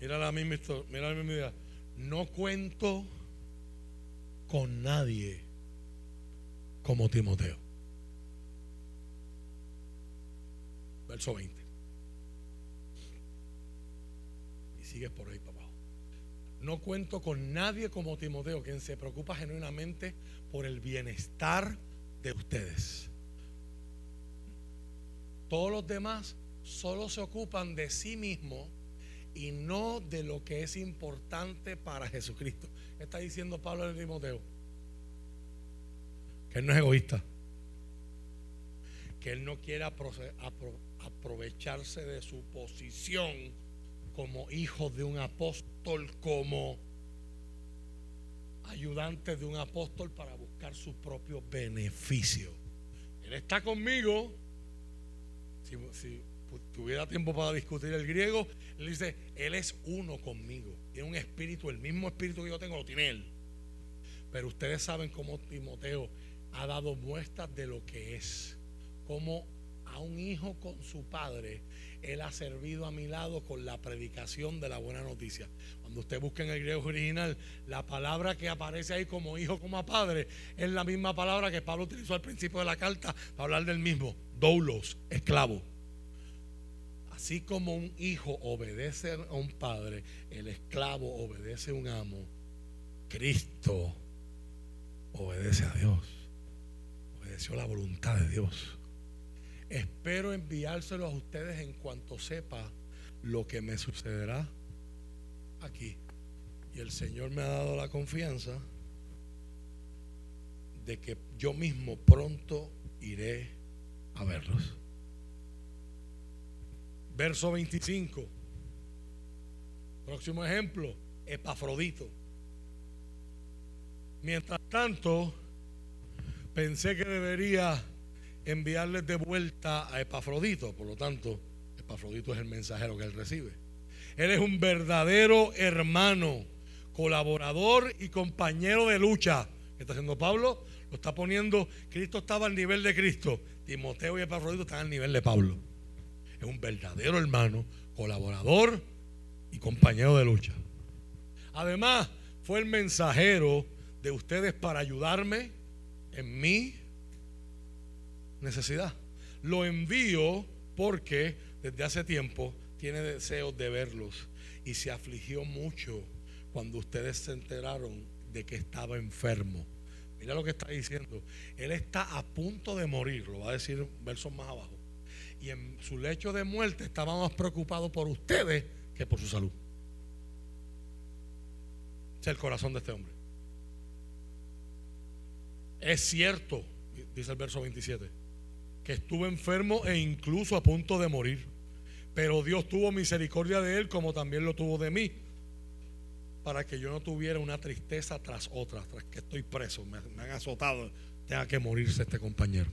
Mira la misma historia, mira la misma idea. No cuento con nadie como Timoteo. Verso 20. Y sigue por ahí, papá. No cuento con nadie como Timoteo, quien se preocupa genuinamente por el bienestar de ustedes. Todos los demás solo se ocupan de sí mismos y no de lo que es importante para Jesucristo. Está diciendo Pablo en Timoteo que él no es egoísta, que él no quiere aprovecharse de su posición como hijo de un apóstol, como ayudante de un apóstol para buscar su propio beneficio. Él está conmigo si, tuviera tiempo para discutir el griego, él dice, Él es uno conmigo. Tiene un espíritu, el mismo espíritu que yo tengo lo tiene Él. Pero ustedes saben cómo Timoteo ha dado muestras de lo que es, cómo a un hijo con su padre, Él ha servido a mi lado con la predicación de la buena noticia. Cuando usted busca en el griego original, la palabra que aparece ahí como hijo, como padre, es la misma palabra que Pablo utilizó al principio de la carta para hablar del mismo, doulos, esclavo. Así como un hijo obedece a un padre, el esclavo obedece a un amo, Cristo obedece a Dios. Obedeció la voluntad de Dios. Espero enviárselo a ustedes en cuanto sepa lo que me sucederá aquí. Y el Señor me ha dado la confianza de que yo mismo pronto iré a verlos. Verso 25. Próximo ejemplo, Epafrodito. Mientras tanto, pensé que debería enviarles de vuelta a Epafrodito. Por lo tanto, Epafrodito es el mensajero que él recibe. Él es un verdadero hermano, colaborador y compañero de lucha. ¿Qué está haciendo Pablo? Lo está poniendo, Cristo estaba al nivel de Cristo. Timoteo y Epafrodito están al nivel de Pablo. Es un verdadero hermano, colaborador y compañero de lucha. Además, fue el mensajero de ustedes para ayudarme en mi necesidad. Lo envío porque desde hace tiempo tiene deseos de verlos y se afligió mucho cuando ustedes se enteraron de que estaba enfermo. Mira lo que está diciendo. Él está a punto de morir, lo va a decir versos más abajo. Y en su lecho de muerte estaba más preocupado por ustedes que por su salud. Es el corazón de este hombre. Es cierto, dice el verso 27, que estuvo enfermo e incluso a punto de morir. Pero Dios tuvo misericordia de él como también lo tuvo de mí. Para que yo no tuviera una tristeza tras otra, tras que estoy preso, me, han azotado, tenga que morirse este compañero.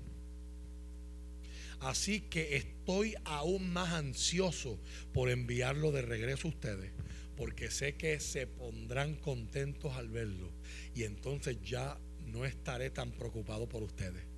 Así que estoy aún más ansioso por enviarlo de regreso a ustedes, porque sé que se pondrán contentos al verlo. Y entonces ya no estaré tan preocupado por ustedes.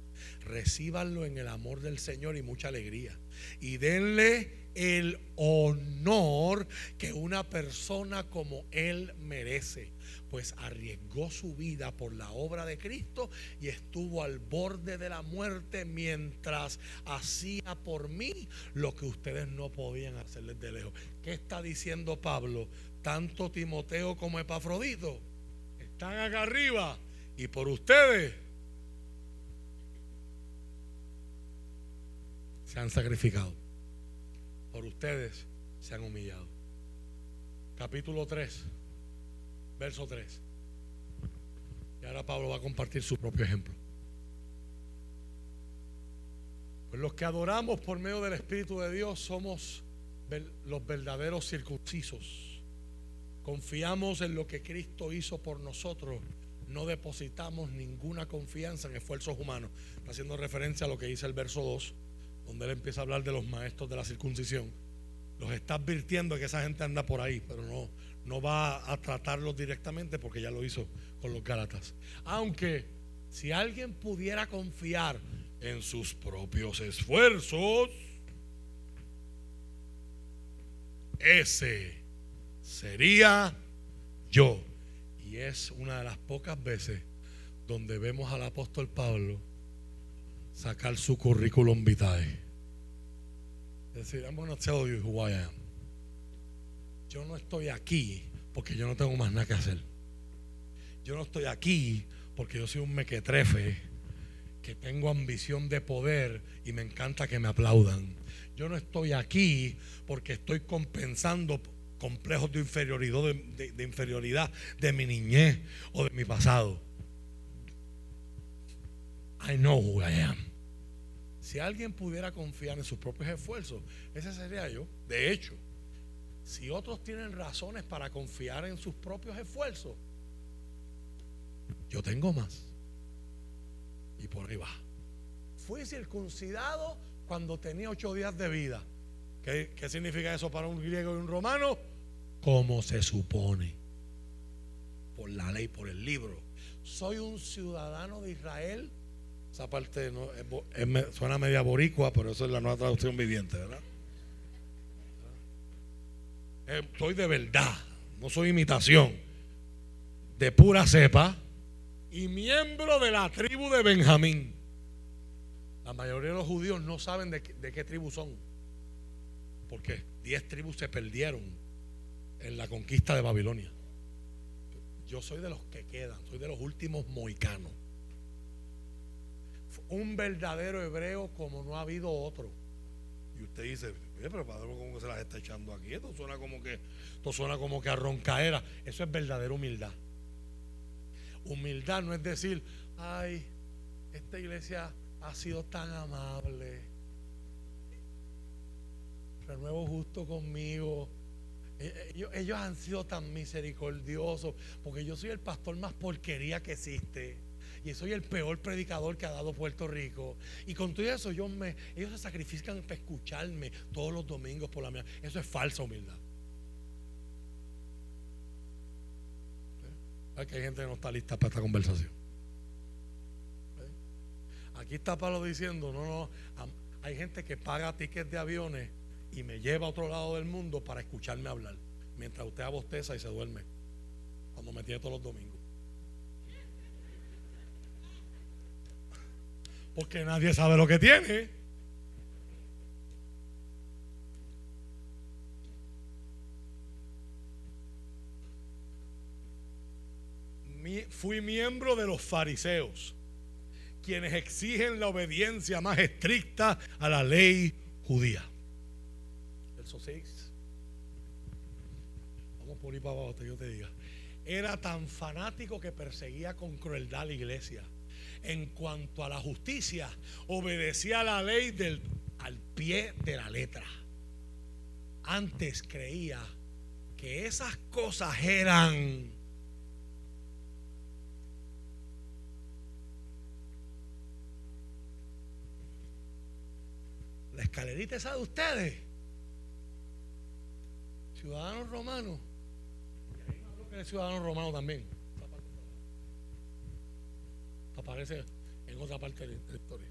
Recíbanlo en el amor del Señor y mucha alegría. Y denle el honor que una persona como Él merece. Pues arriesgó su vida por la obra de Cristo y estuvo al borde de la muerte mientras hacía por mí lo que ustedes no podían hacer desde lejos. ¿Qué está diciendo Pablo? Tanto Timoteo como Epafrodito están acá arriba y por ustedes se han sacrificado. Por ustedes se han humillado. Capítulo 3, verso 3. Y ahora Pablo va a compartir su propio ejemplo. Pues los que adoramos por medio del Espíritu de Dios somos los verdaderos circuncisos. Confiamos en lo que Cristo hizo por nosotros no depositamos ninguna confianza en esfuerzos humanos. Está haciendo referencia a lo que dice el verso 2, donde él empieza a hablar de los maestros de la circuncisión. Los está advirtiendo que esa gente anda por ahí, pero no, no va a tratarlos directamente porque ya lo hizo con los Gálatas. Aunque si alguien pudiera confiar en sus propios esfuerzos, ese sería yo. Y es una de las pocas veces donde vemos al apóstol Pablo sacar su currículum vitae. Decir, I'm going to who I am. Yo no estoy aquí porque yo no tengo más nada que hacer. Yo no estoy aquí porque yo soy un mequetrefe que tengo ambición de poder y me encanta que me aplaudan. Yo no estoy aquí porque estoy compensando complejos de inferioridad, de, inferioridad de mi niñez o de mi pasado. I know who I am. Si alguien pudiera confiar en sus propios esfuerzos, ese sería yo. De hecho, si otros tienen razones para confiar en sus propios esfuerzos, yo tengo más. Y por ahí va. Fui circuncidado cuando tenía ocho días de vida. ¿Qué, ¿Qué, significa eso para un griego y un romano? como se supone, por la ley, por el libro. Soy un ciudadano de Israel Esa parte suena media boricua, pero eso es la nueva traducción viviente, ¿verdad? Eh, soy de verdad, no soy imitación, de pura cepa y miembro de la tribu de Benjamín. La mayoría de los judíos no saben de, de qué tribu son, porque diez tribus se perdieron en la conquista de Babilonia. Yo soy de los que quedan, soy de los últimos moicanos un verdadero hebreo como no ha habido otro. Y usted dice, pero padre, ¿cómo se las está echando aquí? Esto suena como que, esto suena como que a roncaera. Eso es verdadera humildad. Humildad no es decir, ay, esta iglesia ha sido tan amable. Renuevo justo conmigo. E, e, ellos, ellos han sido tan misericordiosos porque yo soy el pastor más porquería que existe y soy el peor predicador que ha dado Puerto Rico. Y con todo eso ellos se sacrifican para escucharme todos los domingos por la mañana. Eso es falsa humildad. ¿Eh? hay gente que no está lista para esta conversación. ¿Eh? Aquí está Pablo diciendo, no, no, hay gente que paga tickets de aviones y me lleva a otro lado del mundo para escucharme hablar, mientras usted abosteza y se duerme, cuando me tiene todos los domingos. Porque nadie sabe lo que tiene. Fui miembro de los fariseos, quienes exigen la obediencia más estricta a la ley judía. Verso 6. Vamos por ahí para abajo, yo te diga. Era tan fanático que perseguía con crueldad a la iglesia en cuanto a la justicia, obedecía la ley del, al pie de la letra. Antes creía que esas cosas eran la escalerita esa de ustedes, ciudadanos romanos, y ahí ciudadano romano también aparece en otra parte de la historia.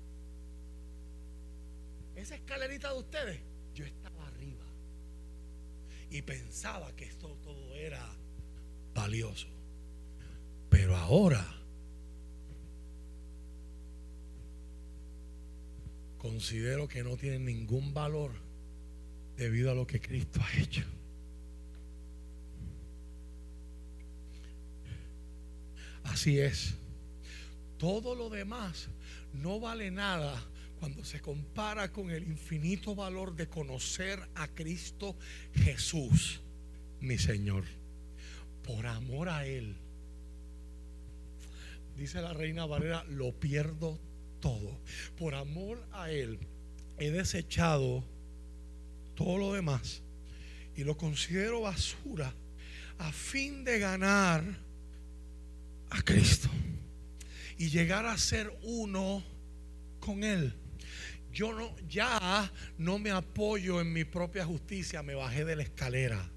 Esa escalerita de ustedes, yo estaba arriba y pensaba que esto todo era valioso. Pero ahora considero que no tiene ningún valor debido a lo que Cristo ha hecho. Así es. Todo lo demás no vale nada cuando se compara con el infinito valor de conocer a Cristo Jesús, mi Señor. Por amor a Él, dice la reina Valera, lo pierdo todo. Por amor a Él, he desechado todo lo demás y lo considero basura a fin de ganar a Cristo y llegar a ser uno con Él. Yo no, ya no me apoyo en mi propia justicia, me bajé de la escalera.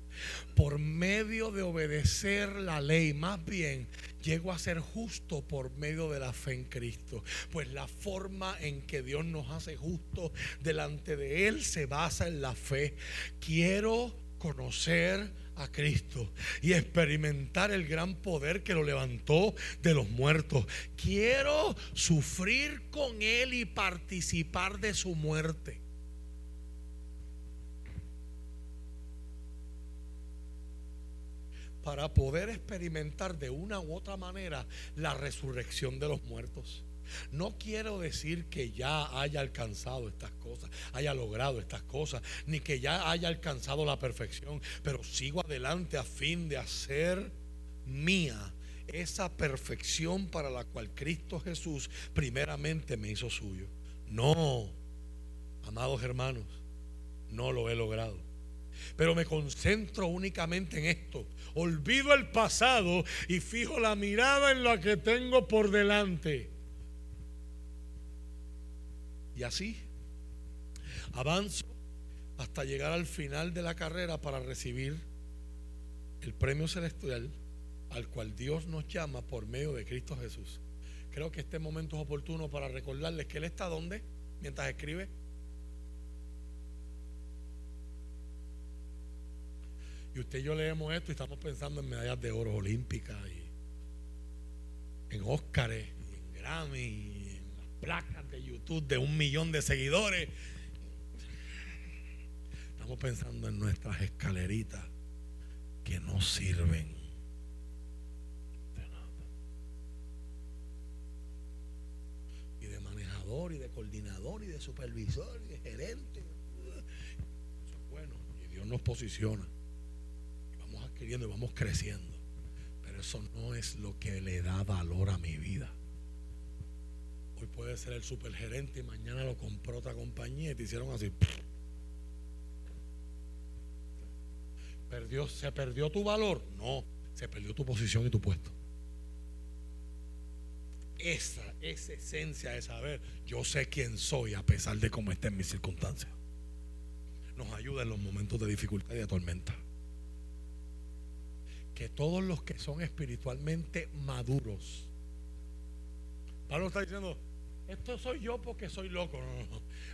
Por medio de obedecer la ley, más bien llego a ser justo por medio de la fe en Cristo. Pues la forma en que Dios nos hace justo delante de Él se basa en la fe. Quiero conocer a Cristo y experimentar el gran poder que lo levantó de los muertos. Quiero sufrir con Él y participar de su muerte. Para poder experimentar de una u otra manera la resurrección de los muertos. No quiero decir que ya haya alcanzado estas cosas, haya logrado estas cosas, ni que ya haya alcanzado la perfección, pero sigo adelante a fin de hacer mía esa perfección para la cual Cristo Jesús primeramente me hizo suyo. No, amados hermanos, no lo he logrado. Pero me concentro únicamente en esto. Olvido el pasado y fijo la mirada en lo que tengo por delante. Y así avanzo hasta llegar al final de la carrera para recibir el premio celestial al cual Dios nos llama por medio de Cristo Jesús. creo que este momento es oportuno para recordarles que Él está donde mientras escribe. Y usted y yo leemos esto y estamos pensando en medallas de oro olímpicas y en Óscares y en Grammy placas de YouTube de un millón de seguidores. Estamos pensando en nuestras escaleritas que no sirven y de coordinador y de supervisor y de gerente. Eso es bueno. Y Dios nos posiciona. Y vamos adquiriendo y vamos creciendo. Pero eso no es lo que le da valor a mi vida. Hoy puede ser el supergerente y mañana lo compró otra compañía y te hicieron así. ¿Perdió, ¿Se perdió tu valor? No, se perdió tu posición y tu puesto. Esa, esa esencia de saber, yo sé quién soy a pesar de cómo estén mis circunstancias. Nos ayuda en los momentos de dificultad y de tormenta. Que todos los que son espiritualmente maduros, Pablo está diciendo, esto soy yo porque soy loco.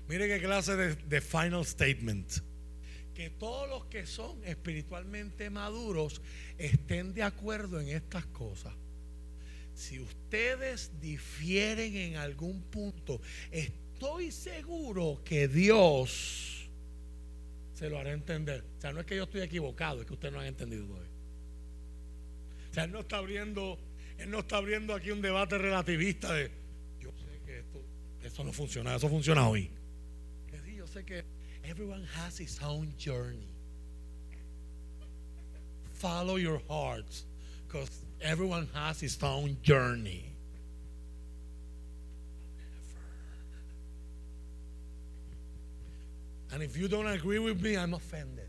Mire qué clase de, final statement que todos los que son espiritualmente maduros estén de acuerdo en estas cosas si ustedes difieren en algún punto, estoy seguro que Dios se lo hará entender. O sea, no es que yo estoy equivocado, es que ustedes no han entendido todavía. O sea, Él no está abriendo, Él no está abriendo aquí un debate relativista de esto no funciona, eso funciona hoy. yo sé que everyone has his own journey. Follow your hearts, because Everyone has his own journey. And if you don't agree with me, I'm offended.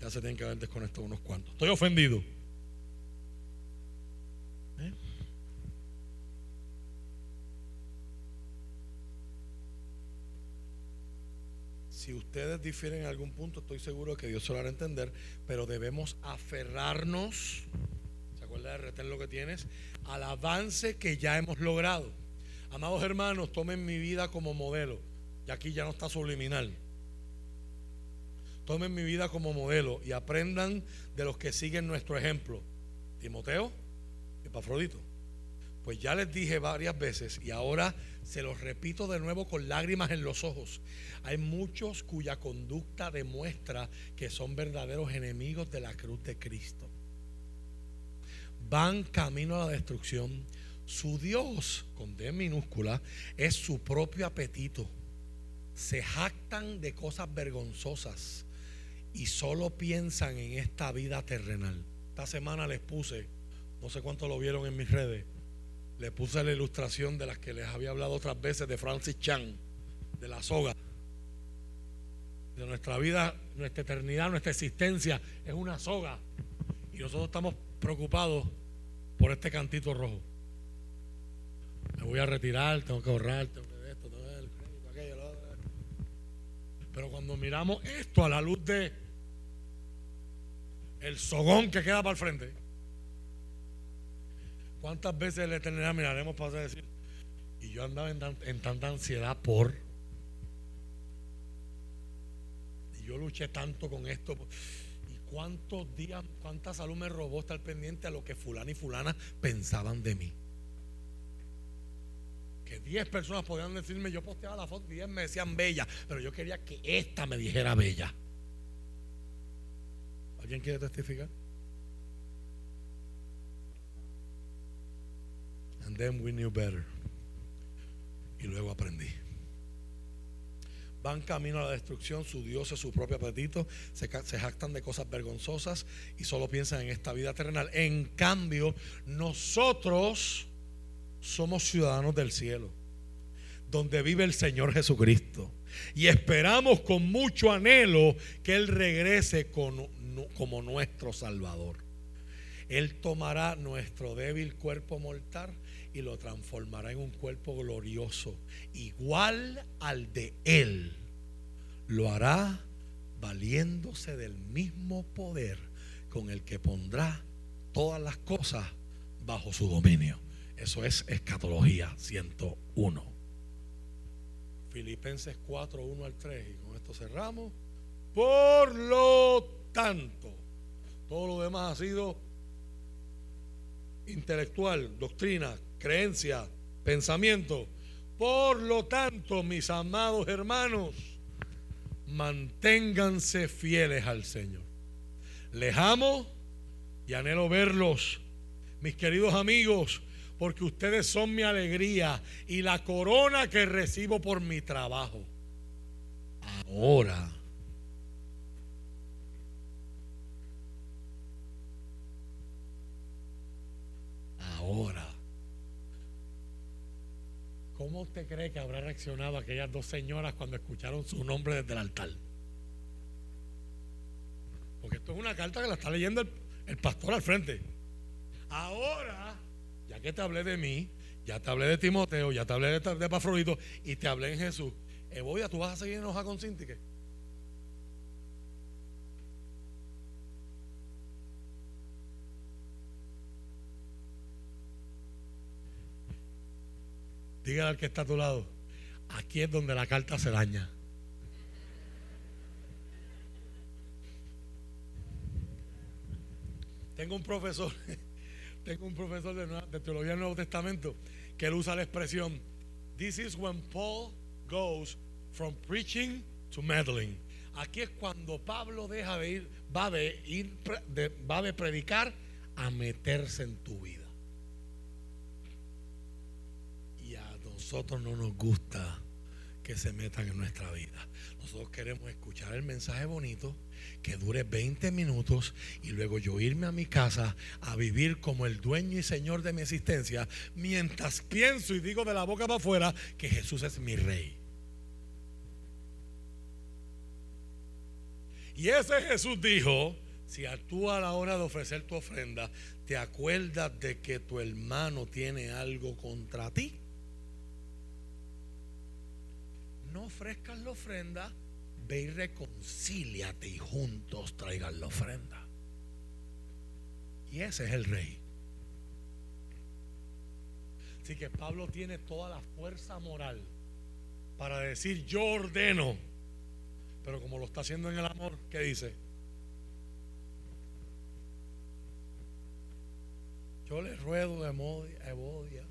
Ya se tienen que haber desconectado unos cuantos. Estoy ofendido. Si ustedes difieren en algún punto, estoy seguro que Dios se lo hará entender, pero debemos aferrarnos, ¿se acuerda de retener lo que tienes? Al avance que ya hemos logrado. Amados hermanos, tomen mi vida como modelo. Y aquí ya no está subliminal. Tomen mi vida como modelo y aprendan de los que siguen nuestro ejemplo. Timoteo y Pafrodito. Pues ya les dije varias veces y ahora se los repito de nuevo con lágrimas en los ojos. Hay muchos cuya conducta demuestra que son verdaderos enemigos de la cruz de Cristo. Van camino a la destrucción. Su Dios, con D minúscula, es su propio apetito. Se jactan de cosas vergonzosas y solo piensan en esta vida terrenal. Esta semana les puse, no sé cuánto lo vieron en mis redes, le puse la ilustración de las que les había hablado otras veces de Francis Chan, de la soga. De nuestra vida, nuestra eternidad, nuestra existencia es una soga. Y nosotros estamos preocupados por este cantito rojo. Me voy a retirar, tengo que ahorrar, tengo que esto, tengo el crédito, aquello, lo otro. Pero cuando miramos esto a la luz de el sogón que queda para el frente, ¿Cuántas veces en la eternidad miraremos para decir, y yo andaba en, tanta ansiedad por, y yo luché tanto con esto, y cuántos días, cuánta salud me robó estar pendiente a lo que fulana y fulana pensaban de mí? Que 10 personas podían decirme, yo posteaba la foto, 10 me decían bella, pero yo quería que esta me dijera bella. ¿Alguien quiere testificar? Then we knew better. Y luego aprendí. Van camino a la destrucción, su Dios es su propio apetito, se, jactan de cosas vergonzosas y solo piensan en esta vida terrenal. En cambio, nosotros somos ciudadanos del cielo, donde vive el Señor Jesucristo. Y esperamos con mucho anhelo que Él regrese como nuestro Salvador. Él tomará nuestro débil cuerpo mortal y lo transformará en un cuerpo glorioso, igual al de Él. Lo hará valiéndose del mismo poder con el que pondrá todas las cosas bajo su dominio. Eso es escatología 101. Filipenses 4, 1 al 3. Y con esto cerramos. Por lo tanto, todo lo demás ha sido intelectual, doctrina, creencia, pensamiento. Por lo tanto, mis amados hermanos, manténganse fieles al Señor. Les amo y anhelo verlos, mis queridos amigos, porque ustedes son mi alegría y la corona que recibo por mi trabajo. Ahora. Ahora. ¿Cómo usted cree que habrá reaccionado aquellas dos señoras cuando escucharon su nombre desde el altar? Porque esto es una carta que la está leyendo el, pastor al frente. Ahora, ya que te hablé de mí, ya te hablé de Timoteo, ya te hablé de, de Pafrodito y te hablé en Jesús. Evoya, ¿tú vas a seguir enojado con Cintique? Dígale al que está a tu lado, aquí es donde la carta se daña. Tengo un profesor, *laughs* tengo un profesor de, teología del Nuevo Testamento que él usa la expresión, this is when Paul goes from preaching to meddling. Aquí es cuando Pablo deja de ir, va de ir, va de predicar a meterse en tu vida. Nosotros no nos gusta que se metan en nuestra vida. Nosotros queremos escuchar el mensaje bonito que dure 20 minutos y luego yo irme a mi casa a vivir como el dueño y señor de mi existencia mientras pienso y digo de la boca para afuera que Jesús es mi rey. Y ese Jesús dijo, si tú a la hora de ofrecer tu ofrenda te acuerdas de que tu hermano tiene algo contra ti, no ofrezcan la ofrenda, ve y reconcíliate y juntos traigan la ofrenda. Y ese es el rey. Así que Pablo tiene toda la fuerza moral para decir yo ordeno. Pero como lo está haciendo en el amor, ¿qué dice? Yo le ruedo de Evodia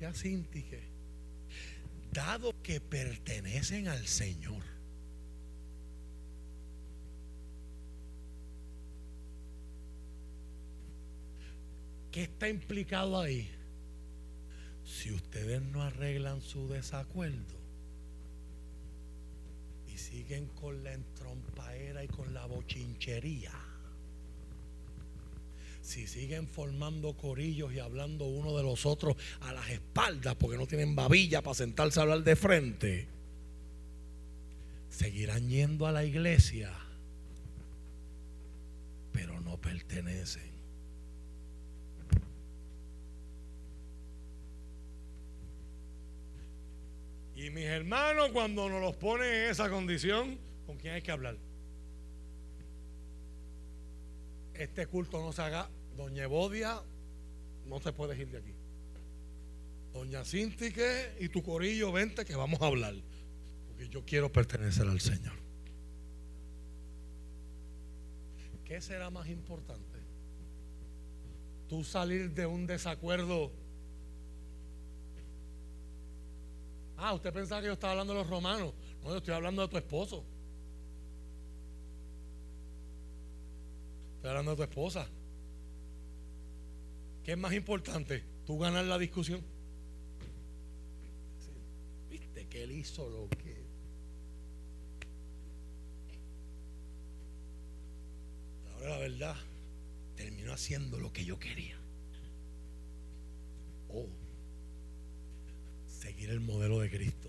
y a Sintique dado que pertenecen al Señor. ¿Qué está implicado ahí? Si ustedes no arreglan su desacuerdo y siguen con la entrompaera y con la bochinchería, si siguen formando corillos y hablando uno de los otros a las espaldas porque no tienen babilla para sentarse a hablar de frente, seguirán yendo a la iglesia, pero no pertenecen. Y mis hermanos, cuando nos los ponen en esa condición, ¿con quién hay que hablar? Este culto no se haga, doña Evodia, no te puedes ir de aquí. Doña Cintique y tu corillo, vente que vamos a hablar. Porque yo quiero pertenecer al Señor. ¿Qué será más importante? Tú salir de un desacuerdo. Ah, usted pensaba que yo estaba hablando de los romanos. No, yo estoy hablando de tu esposo. Estoy hablando de tu esposa. ¿Qué es más importante? ¿Tú ganar la discusión? Viste que él hizo lo que. Ahora la verdad, terminó haciendo lo que yo quería. O seguir el modelo de Cristo.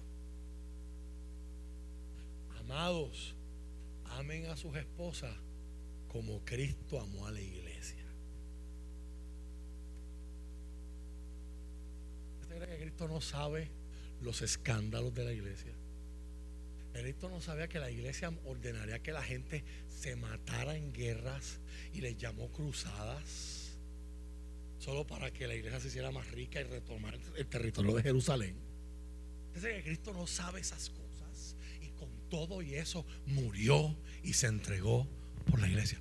Amados, amen a sus esposas como Cristo amó a la iglesia. ¿Usted cree que Cristo no sabe los escándalos de la iglesia? Cristo no sabía que la iglesia ordenaría que la gente se matara en guerras y les llamó cruzadas solo para que la iglesia se hiciera más rica y retomar el territorio de Jerusalén. Dice que Cristo no sabe esas cosas y con todo y eso murió y se entregó por la iglesia.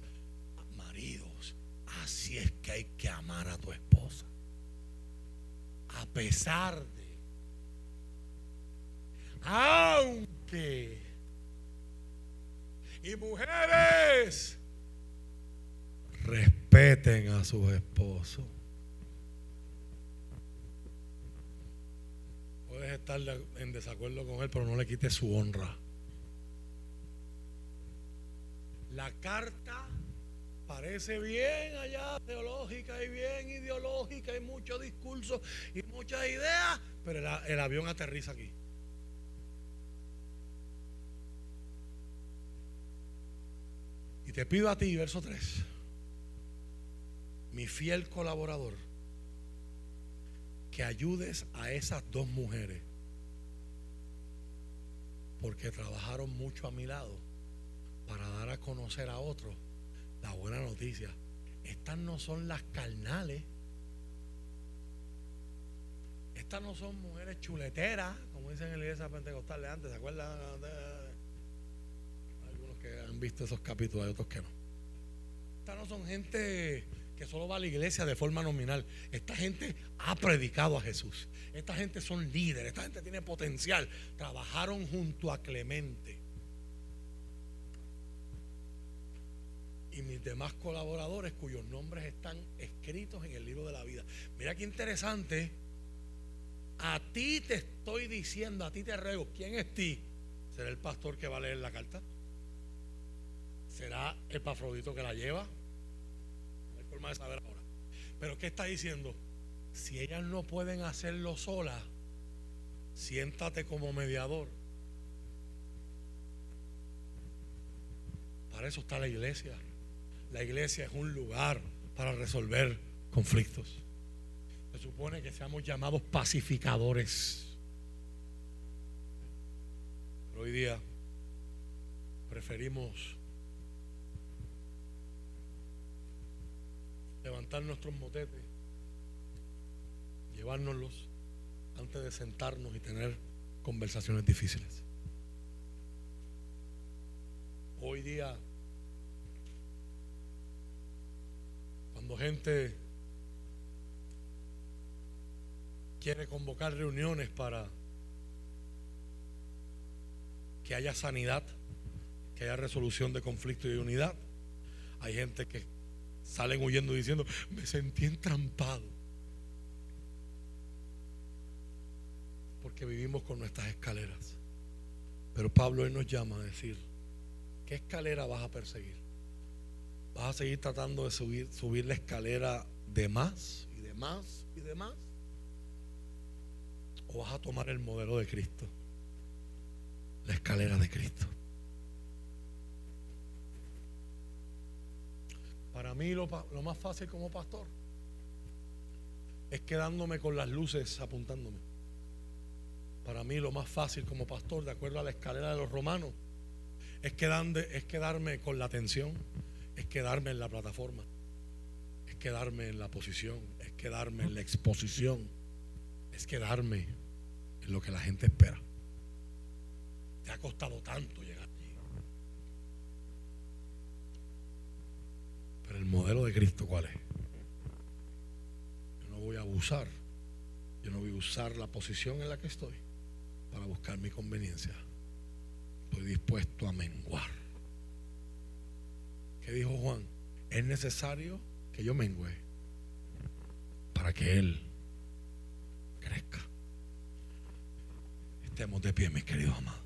Maridos, así es que hay que amar a tu esposa. A pesar de aunque. Y mujeres, respeten a sus esposos. Puedes estar en desacuerdo con él, pero no le quites su honra. La carta parece bien allá teológica y bien ideológica y mucho discurso y muchas ideas, pero el avión aterriza aquí. Y te pido a ti, verso 3, mi fiel colaborador, que ayudes a esas dos mujeres, porque trabajaron mucho a mi lado para dar a conocer a otros la buena noticia. Estas no son las carnales. Estas no son mujeres chuleteras, como dicen en la iglesia pentecostal de antes, ¿se acuerdan? que han visto esos capítulos, hay otros que no. Estas no son gente que solo va a la iglesia de forma nominal. Esta gente ha predicado a Jesús. Esta gente son líderes, esta gente tiene potencial. Trabajaron junto a Clemente. Y mis demás colaboradores cuyos nombres están escritos en el libro de la vida. Mira qué interesante. A ti te estoy diciendo, a ti te ruego, ¿quién es ti? ¿Será el pastor que va a leer la carta? ¿Será el Epafrodito que la lleva? No hay forma de saber ahora. Pero ¿qué está diciendo? Si ellas no pueden hacerlo solas, siéntate como mediador. Para eso está la iglesia. La iglesia es un lugar para resolver conflictos. Se supone que seamos llamados pacificadores. Pero hoy día preferimos levantar nuestros motetes, llevárnoslos antes de sentarnos y tener conversaciones difíciles. Hoy día, cuando gente quiere convocar reuniones para que haya sanidad, que haya resolución de conflicto y unidad, hay gente que salen huyendo diciendo, me sentí entrampado. Porque vivimos con nuestras escaleras. Pero Pablo hoy nos llama a decir, ¿qué escalera vas a perseguir? ¿Vas a seguir tratando de subir, subir la escalera de más y de más y de más? ¿O vas a tomar el modelo de Cristo? La escalera de Cristo. Para mí lo, más fácil como pastor es quedándome con las luces apuntándome. Para mí lo más fácil como pastor, de acuerdo a la escalera de los romanos, es, es quedarme con la atención, es quedarme en la plataforma, es quedarme en la posición, es quedarme en la exposición, es quedarme en lo que la gente espera. Te ha costado tanto llegar. el modelo de Cristo, ¿cuál es? Yo no voy a abusar. Yo no voy a usar la posición en la que estoy para buscar mi conveniencia. Estoy dispuesto a menguar. ¿Qué dijo Juan? Es necesario que yo mengue para que Él crezca. Estemos de pie, mis queridos amados.